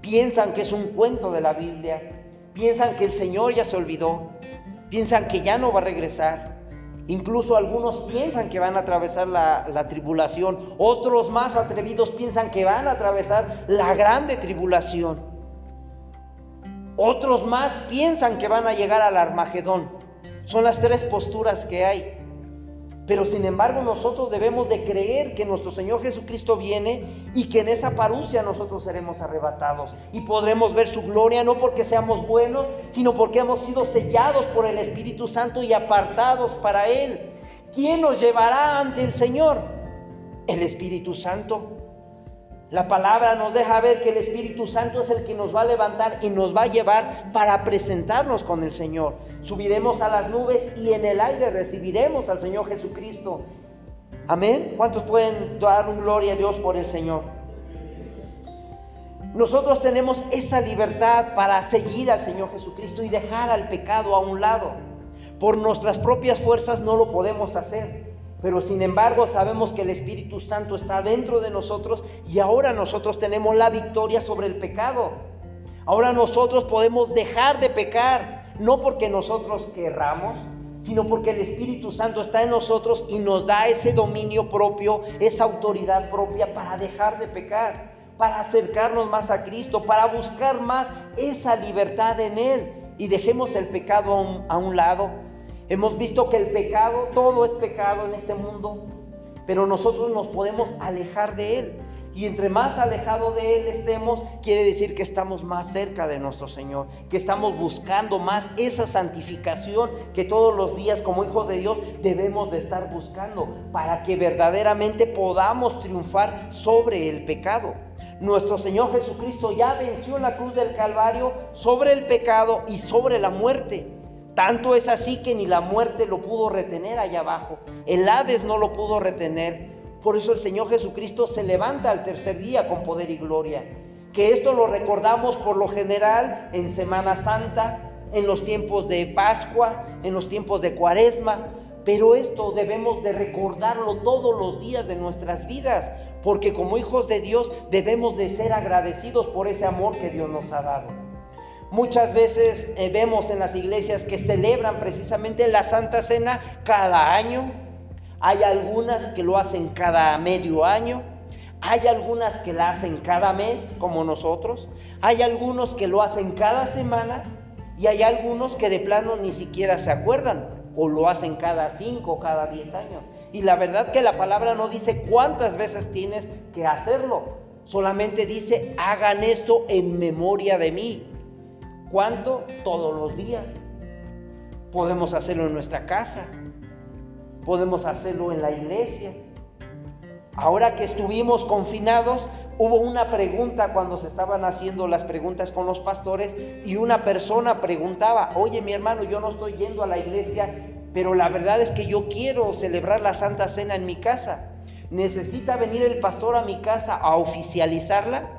S1: Piensan que es un cuento de la Biblia. Piensan que el Señor ya se olvidó. Piensan que ya no va a regresar. Incluso algunos piensan que van a atravesar la, tribulación. Otros más atrevidos piensan que van a atravesar la grande tribulación. Otros más piensan que van a llegar al Armagedón. Son las tres posturas que hay. Pero sin embargo nosotros debemos de creer que nuestro Señor Jesucristo viene y que en esa parucia nosotros seremos arrebatados y podremos ver su gloria no porque seamos buenos, sino porque hemos sido sellados por el Espíritu Santo y apartados para Él. ¿Quién nos llevará ante el Señor? El Espíritu Santo. La palabra nos deja ver que el Espíritu Santo es el que nos va a levantar y nos va a llevar para presentarnos con el Señor. Subiremos a las nubes y en el aire recibiremos al Señor Jesucristo. Amén. ¿Cuántos pueden dar gloria a Dios por el Señor? Nosotros tenemos esa libertad para seguir al Señor Jesucristo y dejar al pecado a un lado. Por nuestras propias fuerzas no lo podemos hacer. Pero sin embargo sabemos que el Espíritu Santo está dentro de nosotros y ahora nosotros tenemos la victoria sobre el pecado. Ahora nosotros podemos dejar de pecar, no porque nosotros querramos, sino porque el Espíritu Santo está en nosotros y nos da ese dominio propio, esa autoridad propia para dejar de pecar, para acercarnos más a Cristo, para buscar más esa libertad en Él y dejemos el pecado a un, lado Hemos visto que el pecado, todo es pecado en este mundo, pero nosotros nos podemos alejar de él. Y entre más alejado de Él estemos, quiere decir que estamos más cerca de nuestro Señor, que estamos buscando más esa santificación que todos los días como hijos de Dios debemos de estar buscando para que verdaderamente podamos triunfar sobre el pecado. Nuestro Señor Jesucristo ya venció en la cruz del Calvario sobre el pecado y sobre la muerte. Tanto es así que ni la muerte lo pudo retener allá abajo. El Hades no lo pudo retener. Por eso el Señor Jesucristo se levanta al tercer día con poder y gloria. Que esto lo recordamos por lo general en Semana Santa, en los tiempos de Pascua, en los tiempos de Cuaresma. Pero esto debemos de recordarlo todos los días de nuestras vidas, porque como hijos de Dios debemos de ser agradecidos por ese amor que Dios nos ha dado. Muchas veces eh, vemos en las iglesias que celebran precisamente la Santa Cena cada año, hay algunas que lo hacen cada medio año. Hay algunas que la hacen cada mes, como nosotros. Hay algunos que lo hacen cada semana. Y hay algunos que de plano ni siquiera se acuerdan. O lo hacen cada cinco cada diez años. Y la verdad que la palabra no dice cuántas veces tienes que hacerlo. Solamente dice, hagan esto en memoria de mí. ¿Cuánto? Todos los días. Podemos hacerlo en nuestra casa, podemos hacerlo en la iglesia. Ahora que estuvimos confinados, hubo una pregunta cuando se estaban haciendo las preguntas con los pastores y una persona preguntaba, oye mi hermano, yo no estoy yendo a la iglesia, pero la verdad es que yo quiero celebrar la Santa Cena en mi casa. ¿Necesita venir el pastor a mi casa a oficializarla?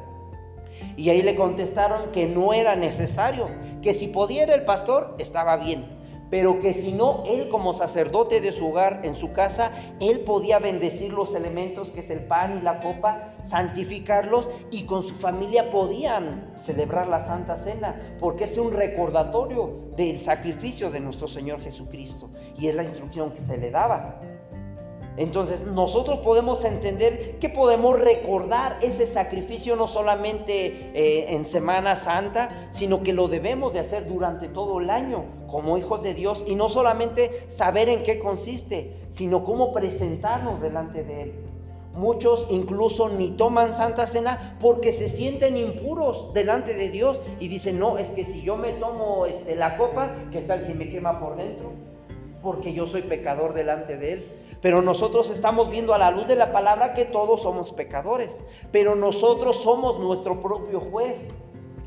S1: Y ahí le contestaron que no era necesario, que si pudiera el pastor estaba bien pero que si no, él como sacerdote de su hogar, en su casa, él podía bendecir los elementos que es el pan y la copa, santificarlos y con su familia podían celebrar la Santa Cena, porque es un recordatorio del sacrificio de nuestro Señor Jesucristo y es la instrucción que se le daba. Entonces nosotros podemos entender que podemos recordar ese sacrificio no solamente eh, en Semana Santa, sino que lo debemos de hacer durante todo el año como hijos de Dios y no solamente saber en qué consiste, sino cómo presentarnos delante de Él. Muchos incluso ni toman Santa Cena porque se sienten impuros delante de Dios y dicen, no, es que si yo me tomo este, la copa, ¿qué tal si me quema por dentro? Porque yo soy pecador delante de Él. Pero nosotros estamos viendo a la luz de la palabra que todos somos pecadores. Pero nosotros somos nuestro propio juez.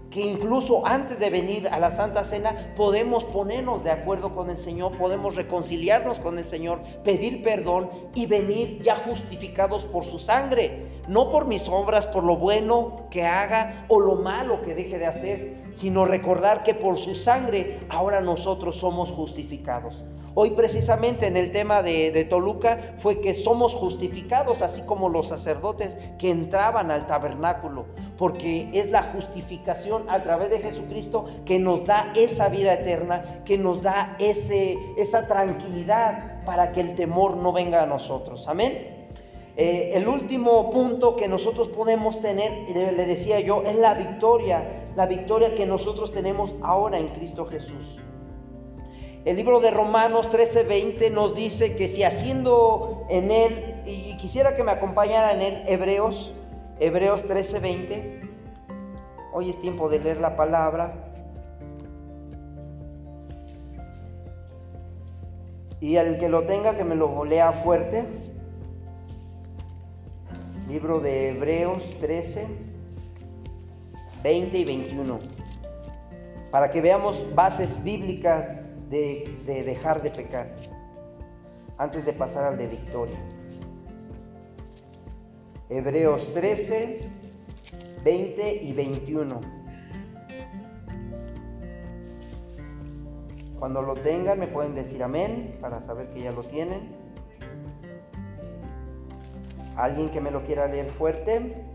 S1: Que incluso antes de venir a la Santa Cena podemos ponernos de acuerdo con el Señor, podemos reconciliarnos con el Señor, pedir perdón y venir ya justificados por su sangre. No por mis obras, por lo bueno que haga o lo malo que deje de hacer, sino recordar que por su sangre ahora nosotros somos justificados. Hoy precisamente en el tema de, Toluca fue que somos justificados, así como los sacerdotes que entraban al tabernáculo, porque es la justificación a través de Jesucristo que nos da esa vida eterna, que nos da ese, esa tranquilidad para que el temor no venga a nosotros. Amén. Eh, el último punto que nosotros podemos tener, le decía yo, es la victoria, la victoria que nosotros tenemos ahora en Cristo Jesús. El libro de Romanos 13:20 nos dice que si haciendo en él, y quisiera que me acompañara en él, Hebreos, Hebreos 13:20, hoy es tiempo de leer la palabra. Y al que lo tenga, que me lo lea fuerte. Libro de Hebreos 13, 20 y 21. Para que veamos bases bíblicas de, dejar de pecar antes de pasar al de victoria. Hebreos 13, 20 y 21. Cuando lo tengan me pueden decir amén para saber que ya lo tienen. ¿Alguien que me lo quiera leer fuerte?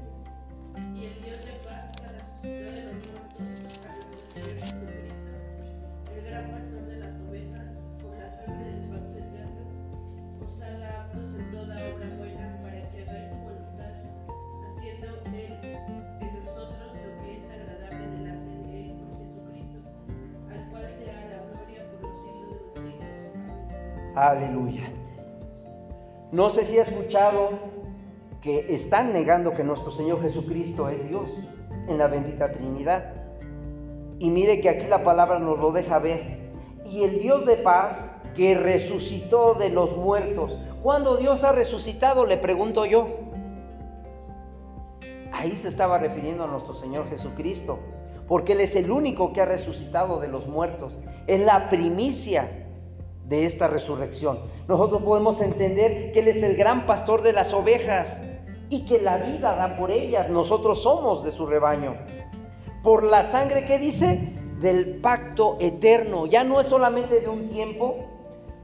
S1: No sé si ha escuchado que están negando que nuestro Señor Jesucristo es Dios en la bendita Trinidad. Y mire que aquí la palabra nos lo deja ver. Y el Dios de paz que resucitó de los muertos. ¿Cuándo Dios ha resucitado? Le pregunto yo. Ahí se estaba refiriendo a nuestro Señor Jesucristo, porque Él es el único que ha resucitado de los muertos. Es la primicia de esta resurrección. Nosotros podemos entender que Él es el gran pastor de las ovejas y que la vida da por ellas. Nosotros somos de su rebaño. Por la sangre que dice del pacto eterno. Ya no es solamente de un tiempo,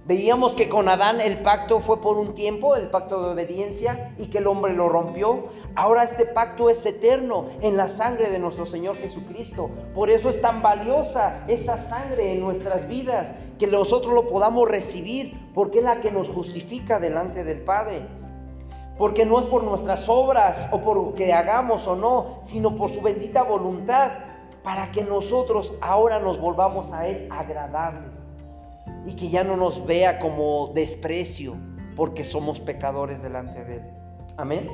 S1: Veíamos que con Adán el pacto fue por un tiempo, el pacto de obediencia, y que el hombre lo rompió. Ahora este pacto es eterno en la sangre de nuestro Señor Jesucristo. Por eso es tan valiosa esa sangre en nuestras vidas, que nosotros lo podamos recibir, porque es la que nos justifica delante del Padre. Porque no es por nuestras obras o por lo que hagamos o no, sino por su bendita voluntad, para que nosotros ahora nos volvamos a Él agradables y que ya no nos vea como desprecio porque somos pecadores delante de Él. Amén.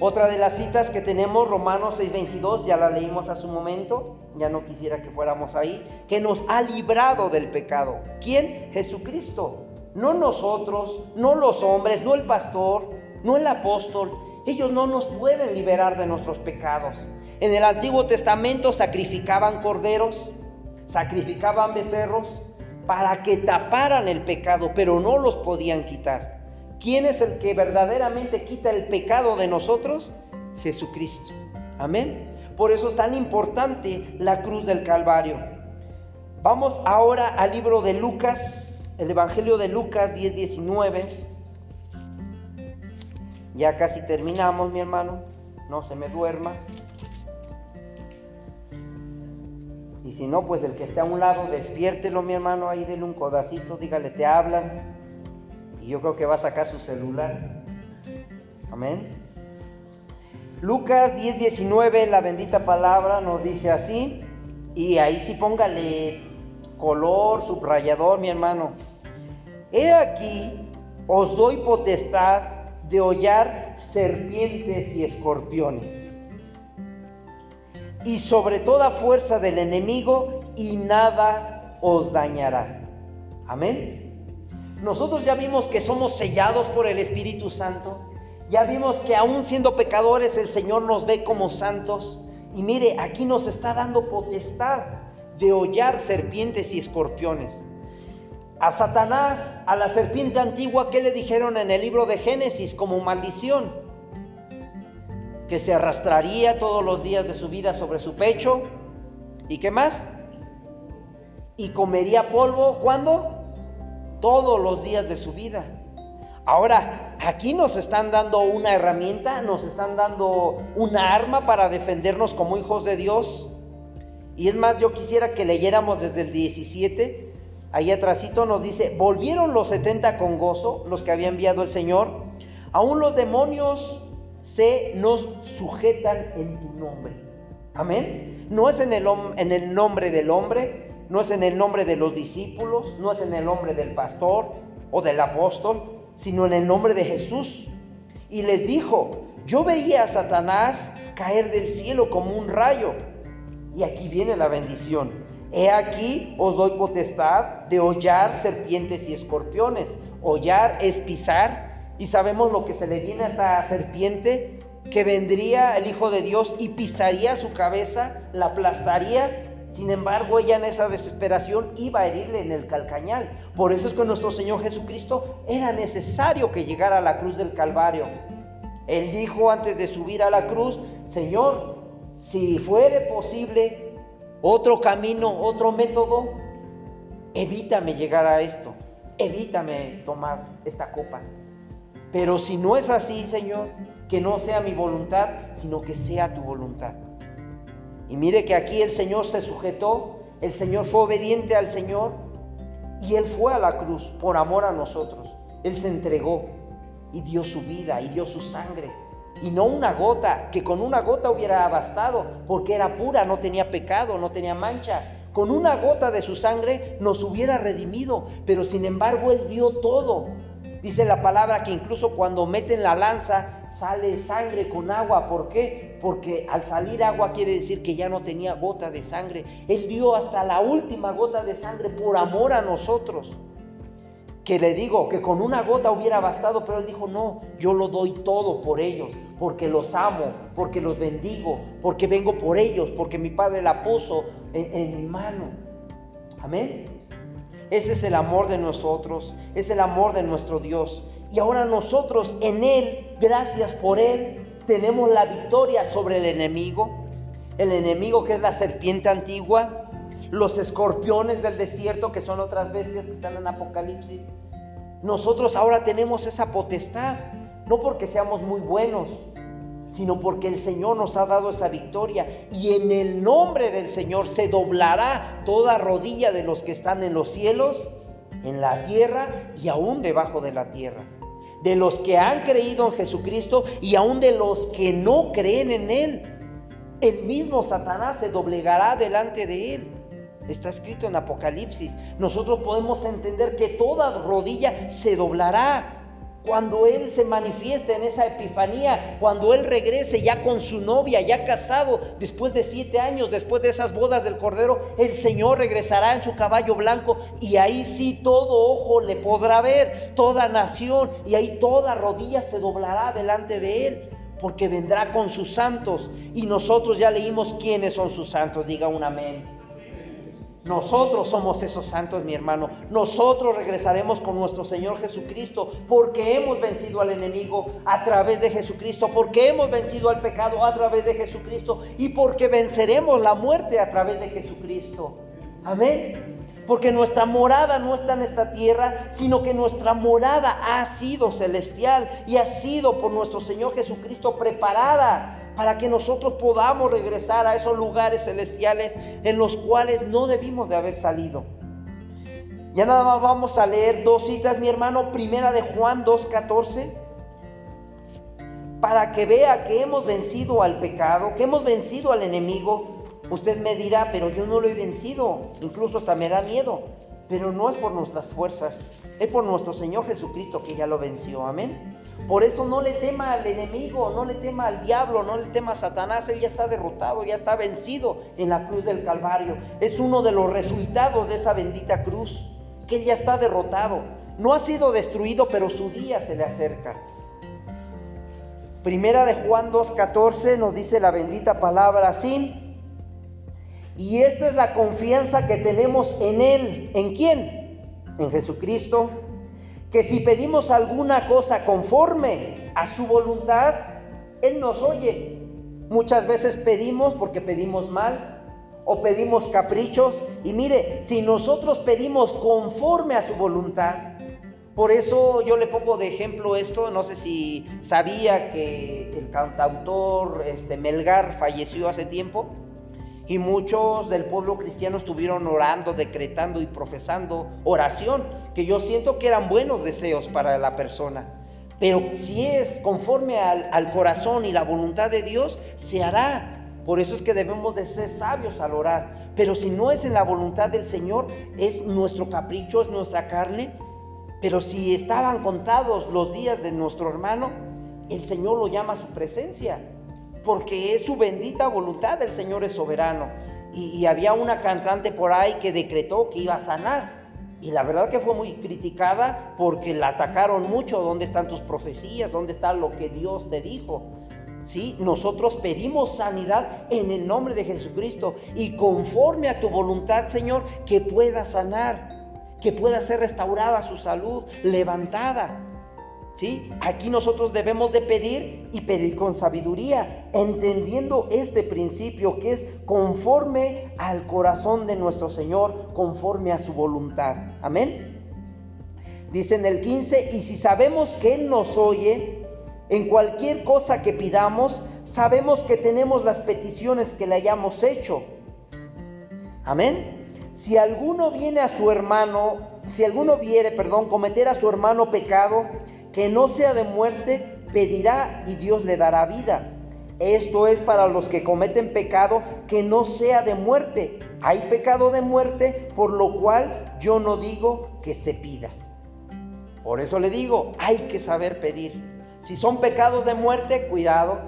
S1: Otra de las citas que tenemos, Romanos 6:22, ya la leímos a su momento, ya no quisiera que fuéramos ahí, que nos ha librado del pecado. ¿Quién? Jesucristo. No nosotros, no los hombres, no el pastor, no el apóstol. Ellos no nos pueden liberar de nuestros pecados. En el Antiguo Testamento sacrificaban corderos, sacrificaban becerros, para que taparan el pecado, pero no los podían quitar. ¿Quién es el que verdaderamente quita el pecado de nosotros? Jesucristo. Amén. Por eso es tan importante la cruz del Calvario. Vamos ahora al libro de Lucas, el Evangelio de Lucas 10:19. Ya casi terminamos, mi hermano. No se me duerma. Y si no, pues el que esté a un lado, despiértelo, mi hermano, ahí denle un codacito, dígale, te hablan. Y yo creo que va a sacar su celular. Amén. Lucas 10, 19, la bendita palabra nos dice así. Y ahí sí póngale color, subrayador, mi hermano. He aquí, os doy potestad de hollar serpientes y escorpiones y sobre toda fuerza del enemigo y nada os dañará. Amén. Nosotros ya vimos que somos sellados por el Espíritu Santo. Ya vimos que aún siendo pecadores el Señor nos ve como santos. Y mire, aquí nos está dando potestad de hollar serpientes y escorpiones. A Satanás, a la serpiente antigua, ¿qué le dijeron en el libro de Génesis como maldición? Que se arrastraría todos los días de su vida sobre su pecho. ¿Y qué más? Y comería polvo, ¿cuándo? Todos los días de su vida. Ahora, aquí nos están dando una herramienta, nos están dando una arma para defendernos como hijos de Dios. Y es más, yo quisiera que leyéramos desde el 17, ahí atrásito nos dice, volvieron los 70 con gozo, los que había enviado el Señor, aún los demonios se nos sujetan en tu nombre. Amén. No es en el, en el nombre del hombre, no es en el nombre de los discípulos, no es en el nombre del pastor o del apóstol, sino en el nombre de Jesús. Y les dijo, yo veía a Satanás caer del cielo como un rayo. Y aquí viene la bendición. He aquí os doy potestad de hollar serpientes y escorpiones. Hollar es pisar y sabemos lo que se le viene a esta serpiente, que vendría el Hijo de Dios y pisaría su cabeza, la aplastaría. Sin embargo, ella en esa desesperación iba a herirle en el calcañal. Por eso es que nuestro Señor Jesucristo era necesario que llegara a la cruz del Calvario. Él dijo antes de subir a la cruz, Señor, si fuere posible otro camino, otro método, evítame llegar a esto, evítame tomar esta copa. Pero si no es así, Señor, que no sea mi voluntad, sino que sea tu voluntad. Y mire que aquí el Señor se sujetó, el Señor fue obediente al Señor y Él fue a la cruz por amor a nosotros. Él se entregó y dio su vida y dio su sangre. Y no una gota, que con una gota hubiera bastado, porque era pura, no tenía pecado, no tenía mancha. Con una gota de su sangre nos hubiera redimido, pero sin embargo Él dio todo Dice la palabra que incluso cuando meten la lanza sale sangre con agua. ¿Por qué? Porque al salir agua quiere decir que ya no tenía gota de sangre. Él dio hasta la última gota de sangre por amor a nosotros. Que le digo que con una gota hubiera bastado, pero él dijo, no, yo lo doy todo por ellos, porque los amo, porque los bendigo, porque vengo por ellos, porque mi Padre la puso en, en mi mano. Amén. Ese es el amor de nosotros, es el amor de nuestro Dios. Y ahora nosotros en Él, gracias por Él, tenemos la victoria sobre el enemigo. El enemigo que es la serpiente antigua, los escorpiones del desierto, que son otras bestias que están en Apocalipsis. Nosotros ahora tenemos esa potestad, no porque seamos muy buenos, sino porque el Señor nos ha dado esa victoria. Y en el nombre del Señor se doblará toda rodilla de los que están en los cielos, en la tierra y aún debajo de la tierra. De los que han creído en Jesucristo y aún de los que no creen en Él. El mismo Satanás se doblegará delante de Él. Está escrito en Apocalipsis. Nosotros podemos entender que toda rodilla se doblará cuando Él se manifieste en esa epifanía, cuando Él regrese ya con su novia, ya casado, después de siete años, después de esas bodas del Cordero, el Señor regresará en su caballo blanco y ahí sí todo ojo le podrá ver, toda nación, y ahí toda rodilla se doblará delante de Él, porque vendrá con sus santos. Y nosotros ya leímos quiénes son sus santos, diga un amén. Nosotros somos esos santos, mi hermano. Nosotros regresaremos con nuestro Señor Jesucristo porque hemos vencido al enemigo a través de Jesucristo, porque hemos vencido al pecado a través de Jesucristo y porque venceremos la muerte a través de Jesucristo. Amén. Porque nuestra morada no está en esta tierra, sino que nuestra morada ha sido celestial y ha sido por nuestro Señor Jesucristo preparada para que nosotros podamos regresar a esos lugares celestiales en los cuales no debimos de haber salido. Ya nada más vamos a leer dos citas, mi hermano, primera de Juan 2.14, para que vea que hemos vencido al pecado, que hemos vencido al enemigo. Usted me dirá, pero yo no lo he vencido, incluso hasta me da miedo, pero no es por nuestras fuerzas, es por nuestro Señor Jesucristo que ya lo venció, amén. Por eso no le tema al enemigo, no le tema al diablo, no le tema a Satanás. Él ya está derrotado, ya está vencido en la cruz del Calvario. Es uno de los resultados de esa bendita cruz, que él ya está derrotado. No ha sido destruido, pero su día se le acerca. Primera de Juan 2.14 nos dice la bendita palabra así. Y esta es la confianza que tenemos en Él. ¿En quién? En Jesucristo que si pedimos alguna cosa conforme a su voluntad, Él nos oye. Muchas veces pedimos porque pedimos mal o pedimos caprichos. Y mire, si nosotros pedimos conforme a su voluntad, por eso yo le pongo de ejemplo esto, no sé si sabía que el cantautor este, Melgar falleció hace tiempo. Y muchos del pueblo cristiano estuvieron orando, decretando y profesando oración, que yo siento que eran buenos deseos para la persona. Pero si es conforme al, corazón y la voluntad de Dios, se hará. Por eso es que debemos de ser sabios al orar. Pero si no es en la voluntad del Señor, es nuestro capricho, es nuestra carne. Pero si estaban contados los días de nuestro hermano, el Señor lo llama a su presencia porque es su bendita voluntad, el Señor es soberano. Y, había una cantante por ahí que decretó que iba a sanar. Y la verdad que fue muy criticada porque la atacaron mucho. ¿Dónde están tus profecías? ¿Dónde está lo que Dios te dijo? Sí, nosotros pedimos sanidad en el nombre de Jesucristo y conforme a tu voluntad, Señor, que pueda sanar, que pueda ser restaurada su salud, levantada. Aquí nosotros debemos de pedir y pedir con sabiduría, entendiendo este principio que es conforme al corazón de nuestro Señor, conforme a su voluntad. Amén. Dice en el 15, y si sabemos que Él nos oye, en cualquier cosa que pidamos, sabemos que tenemos las peticiones que le hayamos hecho. Amén. Si alguno viene a su hermano, si alguno viere, perdón, cometer a su hermano pecado, que no sea de muerte, pedirá y Dios le dará vida. Esto es para los que cometen pecado que no sea de muerte. Hay pecado de muerte, por lo cual yo no digo que se pida. Por eso le digo, hay que saber pedir. Si son pecados de muerte, cuidado.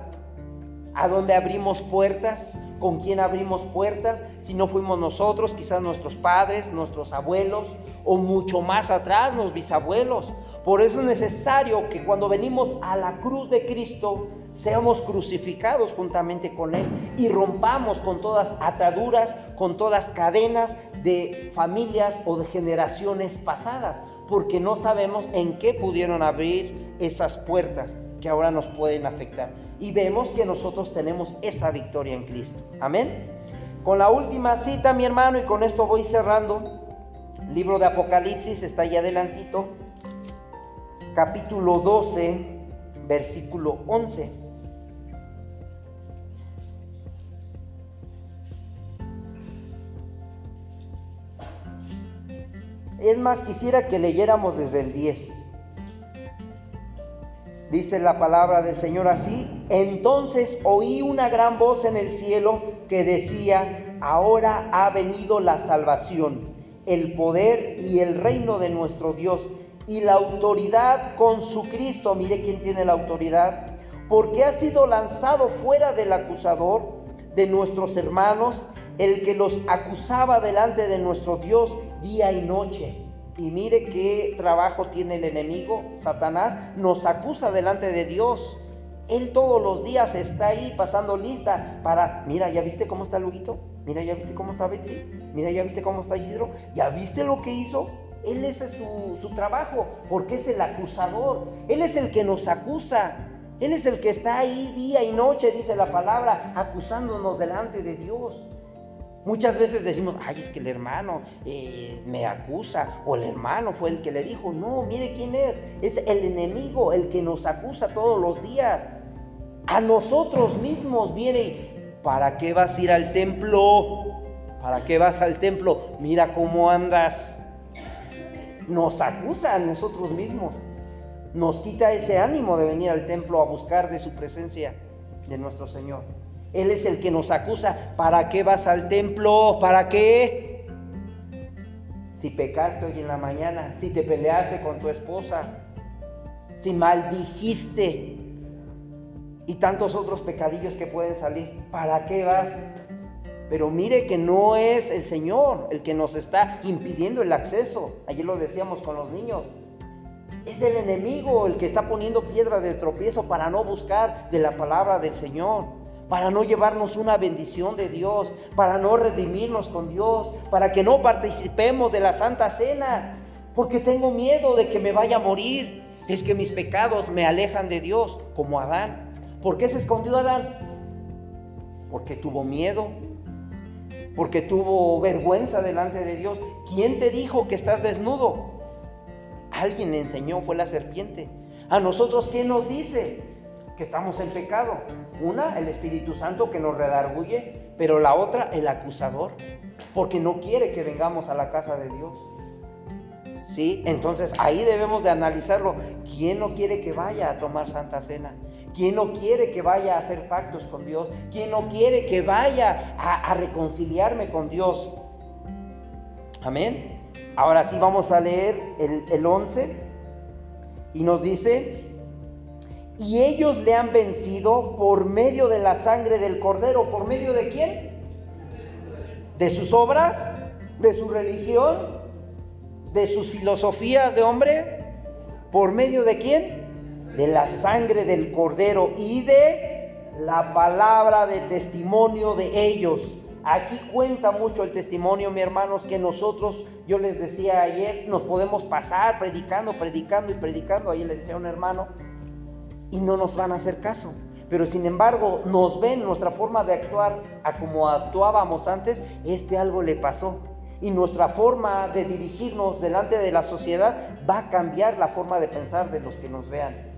S1: ¿A dónde abrimos puertas? ¿Con quién abrimos puertas? Si no fuimos nosotros, quizás nuestros padres, nuestros abuelos, o mucho más atrás, los bisabuelos. Por eso es necesario que cuando venimos a la cruz de Cristo, seamos crucificados juntamente con Él y rompamos con todas ataduras, con todas cadenas de familias o de generaciones pasadas, porque no sabemos en qué pudieron abrir esas puertas que ahora nos pueden afectar. Y vemos que nosotros tenemos esa victoria en Cristo. Amén. Con la última cita, mi hermano, y con esto voy cerrando. Libro de Apocalipsis está ahí adelantito. Capítulo 12, versículo 11. Es más, quisiera que leyéramos desde el 10. Dice la palabra del Señor así. Entonces oí una gran voz en el cielo que decía, ahora ha venido la salvación, el poder y el reino de nuestro Dios y la autoridad con su Cristo. Mire quién tiene la autoridad. Porque ha sido lanzado fuera del acusador de nuestros hermanos, el que los acusaba delante de nuestro Dios día y noche. Y mire qué trabajo tiene el enemigo, Satanás, nos acusa delante de Dios. Él todos los días está ahí pasando lista para, mira, ¿ya viste cómo está Luguito? Mira, ¿ya viste cómo está Betsy? Mira, ¿ya viste cómo está Isidro? ¿Ya viste lo que hizo? Él ese es su, su trabajo, porque es el acusador. Él es el que nos acusa. Él es el que está ahí día y noche, dice la palabra, acusándonos delante de Dios. Muchas veces decimos, ay, es que el hermano eh, me acusa o el hermano fue el que le dijo. No, mire quién es. Es el enemigo el que nos acusa todos los días. A nosotros mismos viene, ¿para qué vas a ir al templo? ¿Para qué vas al templo? Mira cómo andas. Nos acusa a nosotros mismos. Nos quita ese ánimo de venir al templo a buscar de su presencia de nuestro Señor. Él es el que nos acusa. ¿Para qué vas al templo? ¿Para qué? Si pecaste hoy en la mañana, si te peleaste con tu esposa, si maldijiste y tantos otros pecadillos que pueden salir, ¿para qué vas? Pero mire que no es el Señor el que nos está impidiendo el acceso. Ayer lo decíamos con los niños. Es el enemigo el que está poniendo piedra de tropiezo para no buscar de la palabra del Señor para no llevarnos una bendición de Dios, para no redimirnos con Dios, para que no participemos de la Santa Cena, porque tengo miedo de que me vaya a morir. Es que mis pecados me alejan de Dios, como Adán. ¿Por qué se escondió Adán? Porque tuvo miedo, porque tuvo vergüenza delante de Dios. ¿Quién te dijo que estás desnudo? Alguien le enseñó, fue la serpiente. A nosotros, ¿quién nos dice? que estamos en pecado. Una, el Espíritu Santo que nos redarguye, pero la otra, el acusador, porque no quiere que vengamos a la casa de Dios. ¿Sí? Entonces ahí debemos de analizarlo. ¿Quién no quiere que vaya a tomar Santa Cena? ¿Quién no quiere que vaya a hacer pactos con Dios? ¿Quién no quiere que vaya a, reconciliarme con Dios? Amén. Ahora sí vamos a leer el, el 11 y nos dice, y ellos le han vencido por medio de la sangre del cordero. ¿Por medio de quién? ¿De sus obras? ¿De su religión? ¿De sus filosofías de hombre? ¿Por medio de quién? De la sangre del cordero y de la palabra de testimonio de ellos. Aquí cuenta mucho el testimonio, mi hermanos, que nosotros, yo les decía ayer, nos podemos pasar predicando, predicando y predicando. Ahí le decía a un hermano, y no nos van a hacer caso. Pero sin embargo, nos ven nuestra forma de actuar a como actuábamos antes, este algo le pasó. Y nuestra forma de dirigirnos delante de la sociedad va a cambiar la forma de pensar de los que nos vean.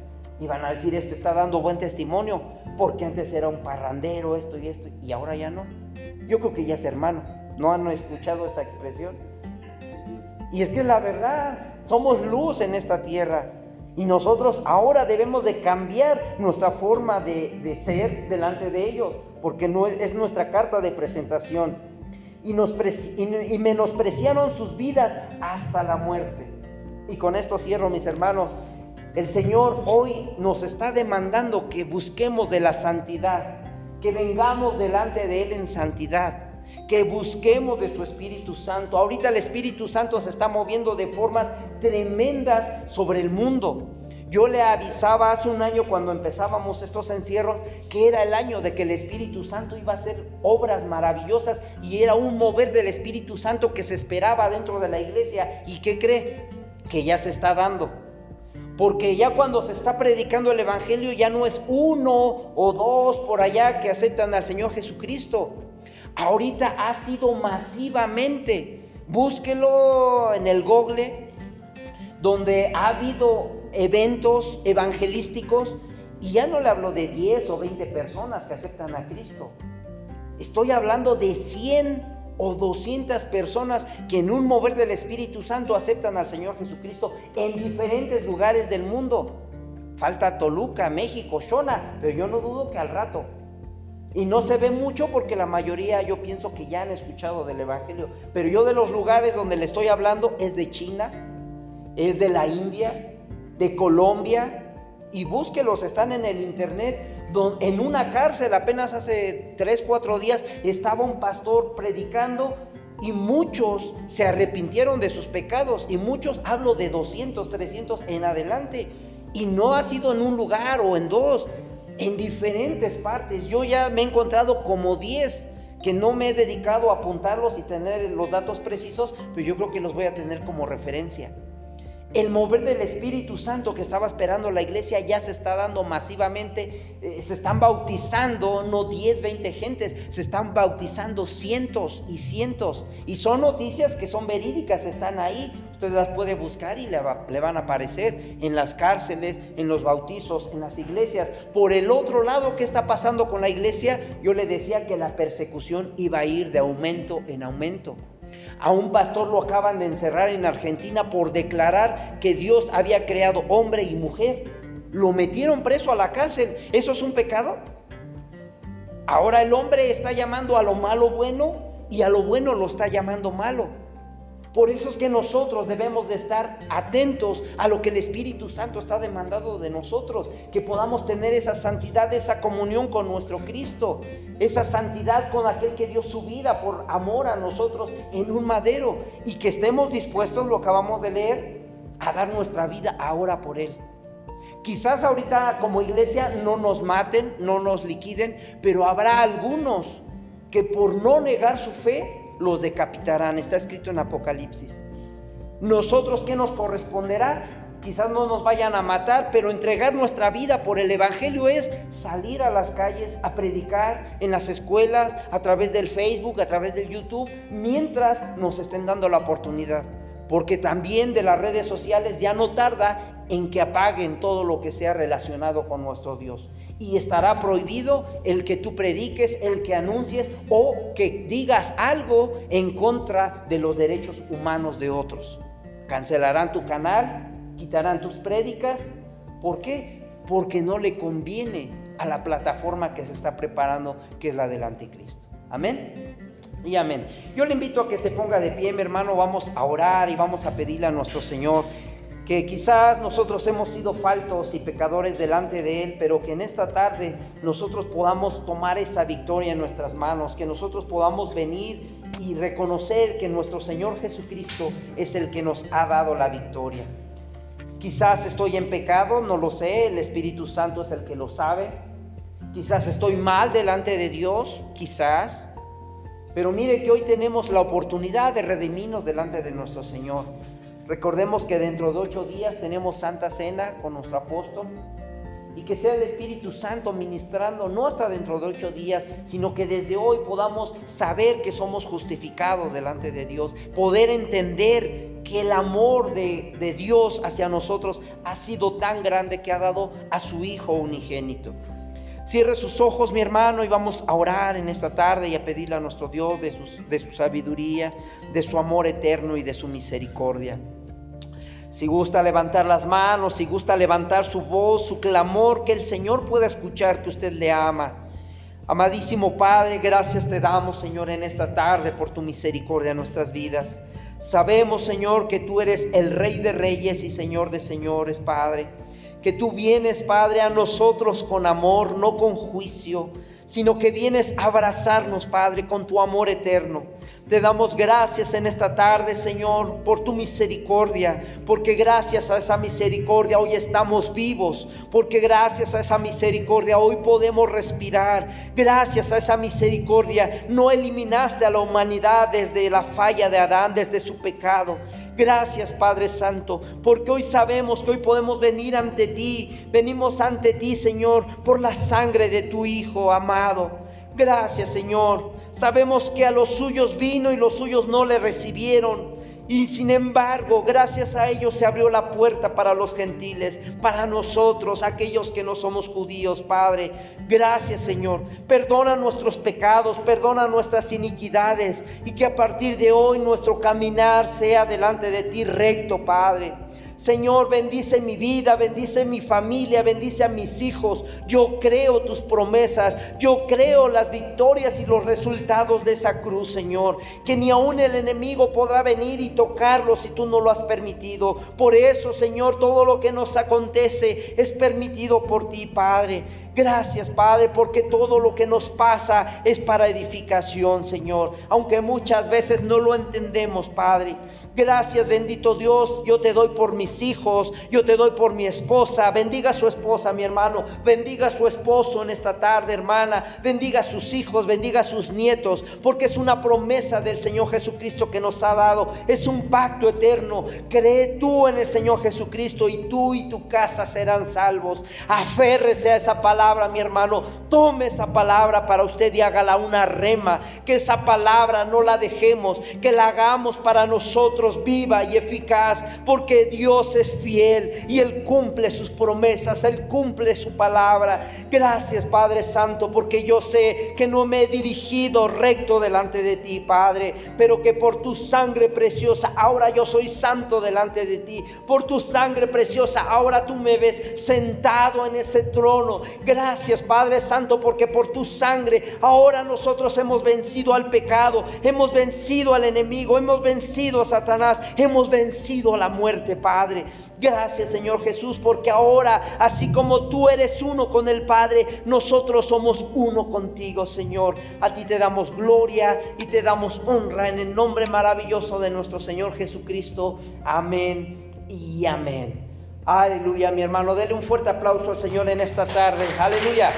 S1: Y van a decir, este está dando buen testimonio, porque antes era un parrandero, esto y esto, y ahora ya no. Yo creo que ya es hermano. ¿No han escuchado esa expresión? Y es que la verdad, somos luz en esta tierra. Y nosotros ahora debemos de cambiar nuestra forma de, ser delante de ellos, porque no es, nuestra carta de presentación. Y, nos y, menospreciaron sus vidas hasta la muerte. Y con esto cierro, mis hermanos. El Señor hoy nos está demandando que busquemos de la santidad, que vengamos delante de Él en santidad, que busquemos de su Espíritu Santo. Ahorita el Espíritu Santo se está moviendo de formas tremendas sobre el mundo. Yo le avisaba hace un año cuando empezábamos estos encierros que era el año de que el Espíritu Santo iba a hacer obras maravillosas y era un mover del Espíritu Santo que se esperaba dentro de la iglesia. ¿Y qué cree? Que ya se está dando. Porque ya cuando se está predicando el Evangelio ya no es uno o dos por allá que aceptan al Señor Jesucristo. Ahorita ha sido masivamente. Búsquelo en el Google, donde ha habido eventos evangelísticos y ya no le hablo de 10 o 20 personas que aceptan a Cristo. Estoy hablando de 100 o 200 personas que en un mover del Espíritu Santo aceptan al Señor Jesucristo en diferentes lugares del mundo. Falta Toluca, México, Shona, pero yo no dudo que al rato. Y no se ve mucho porque la mayoría yo pienso que ya han escuchado del Evangelio. Pero yo de los lugares donde le estoy hablando es de China, es de la India, de Colombia y búsquelos, están en el internet. en una cárcel apenas hace 3, 4 días estaba un pastor predicando y muchos se arrepintieron de sus pecados y muchos, hablo de 200, 300 en adelante. Y no ha sido en un lugar o en dos, en diferentes partes. Yo ya me he encontrado como 10 que no me he dedicado a apuntarlos y tener los datos precisos, pero yo creo que los voy a tener como referencia. El mover del Espíritu Santo que estaba esperando la iglesia ya se está dando masivamente. Eh, se están bautizando no 10, 20 gentes, se están bautizando cientos y cientos. Y son noticias que son verídicas, están ahí. Usted las puede buscar y le, le van a aparecer en las cárceles, en los bautizos, en las iglesias. Por el otro lado, ¿qué está pasando con la iglesia? Yo le decía que la persecución iba a ir de aumento en aumento. A un pastor lo acaban de encerrar en Argentina por declarar que Dios había creado hombre y mujer. Lo metieron preso a la cárcel. ¿Eso es un pecado? Ahora el hombre está llamando a lo malo bueno y a lo bueno lo está llamando malo. Por eso es que nosotros debemos de estar atentos a lo que el Espíritu Santo está demandando de nosotros, que podamos tener esa santidad, esa comunión con nuestro Cristo, esa santidad con aquel que dio su vida por amor a nosotros en un madero y que estemos dispuestos, lo acabamos de leer, a dar nuestra vida ahora por Él. Quizás ahorita como iglesia no nos maten, no nos liquiden, pero habrá algunos que por no negar su fe los decapitarán. Está escrito en Apocalipsis. Nosotros, ¿qué nos corresponderá? Quizás no nos vayan a matar, pero entregar nuestra vida por el Evangelio es salir a las calles a predicar en las escuelas, a través del Facebook, a través del YouTube, mientras nos estén dando la oportunidad. Porque también de las redes sociales ya no tarda en que apaguen todo lo que sea relacionado con nuestro Dios y estará prohibido el que tú prediques, el que anuncies o que digas algo en contra de los derechos humanos de otros. Cancelarán tu canal, quitarán tus prédicas. ¿Por qué? Porque no le conviene a la plataforma que se está preparando, que es la del anticristo. Amén. Y amén. Yo le invito a que se ponga de pie, mi hermano. Vamos a orar y vamos a pedirle a nuestro Señor que quizás nosotros hemos sido faltos y pecadores delante de Él, pero que en esta tarde nosotros podamos tomar esa victoria en nuestras manos, que nosotros podamos venir y reconocer que nuestro Señor Jesucristo es el que nos ha dado la victoria. Quizás estoy en pecado, no lo sé, el Espíritu Santo es el que lo sabe. Quizás estoy mal delante de Dios, quizás. Pero mire que hoy tenemos la oportunidad de redimirnos delante de nuestro Señor. Recordemos que dentro de ocho días tenemos Santa Cena con nuestro apóstol y que sea el Espíritu Santo ministrando no hasta dentro de ocho días, sino que desde hoy podamos saber que somos justificados delante de Dios, poder entender que el amor de, de Dios hacia nosotros ha sido tan grande que ha dado a su Hijo unigénito. Cierre sus ojos, mi hermano, y vamos a orar en esta tarde y a pedirle a nuestro Dios de, de su sabiduría, de su amor eterno y de su misericordia. Si gusta levantar las manos, si gusta levantar su voz, su clamor, que el Señor pueda escuchar que usted le ama. Amadísimo Padre, gracias te damos, Señor, en esta tarde por tu misericordia en nuestras vidas. Sabemos, Señor, que tú eres el Rey de Reyes y Señor de Señores, Padre. Que tú vienes, Padre, a nosotros con amor, no con juicio sino que vienes a abrazarnos, Padre, con tu amor eterno. Te damos gracias en esta tarde, Señor, por tu misericordia, porque gracias a esa misericordia hoy estamos vivos, porque gracias a esa misericordia hoy podemos respirar, gracias a esa misericordia no eliminaste a la humanidad desde la falla de Adán, desde su pecado. Gracias Padre Santo, porque hoy sabemos que hoy podemos venir ante ti, venimos ante ti Señor por la sangre de tu Hijo amado. Gracias Señor, sabemos que a los suyos vino y los suyos no le recibieron. Y sin embargo, gracias a ellos se abrió la puerta para los gentiles, para nosotros, aquellos que no somos judíos, Padre. Gracias, Señor. Perdona nuestros pecados, perdona nuestras iniquidades y que a partir de hoy nuestro caminar sea delante de ti recto, Padre. Señor, bendice mi vida, bendice mi familia, bendice a mis hijos. Yo creo tus promesas, yo creo las victorias y los resultados de esa cruz, Señor. Que ni aún el enemigo podrá venir y tocarlo si tú no lo has permitido. Por eso, Señor, todo lo que nos acontece es permitido por ti, Padre. Gracias, Padre, porque todo lo que nos pasa es para edificación, Señor. Aunque muchas veces no lo entendemos, Padre. Gracias, bendito Dios. Yo te doy por mis hijos, yo te doy por mi esposa. Bendiga a su esposa, mi hermano. Bendiga a su esposo en esta tarde, hermana. Bendiga a sus hijos, bendiga a sus nietos, porque es una promesa del Señor Jesucristo que nos ha dado. Es un pacto eterno. Cree tú en el Señor Jesucristo y tú y tu casa serán salvos. Aférrese a esa palabra mi hermano. Tome esa palabra para usted y hágala una rema. Que esa palabra no la dejemos, que la hagamos para nosotros viva y eficaz, porque Dios es fiel y Él cumple sus promesas, Él cumple su palabra. Gracias, Padre Santo, porque yo sé que no me he dirigido recto delante de ti, Padre, pero que por tu sangre preciosa, ahora yo soy santo delante de ti. Por tu sangre preciosa, ahora tú me ves sentado en ese trono. Gracias Padre Santo porque por tu sangre ahora nosotros hemos vencido al pecado, hemos vencido al enemigo, hemos vencido a Satanás, hemos vencido a la muerte Gracias Señor Jesús porque ahora así como tú eres uno con el Padre, nosotros somos uno contigo Señor. A ti te damos gloria y te damos honra en el nombre maravilloso de nuestro Señor Jesucristo. Amén y amén. Aleluya, mi hermano. Dele un fuerte aplauso al Señor en esta tarde. Aleluya.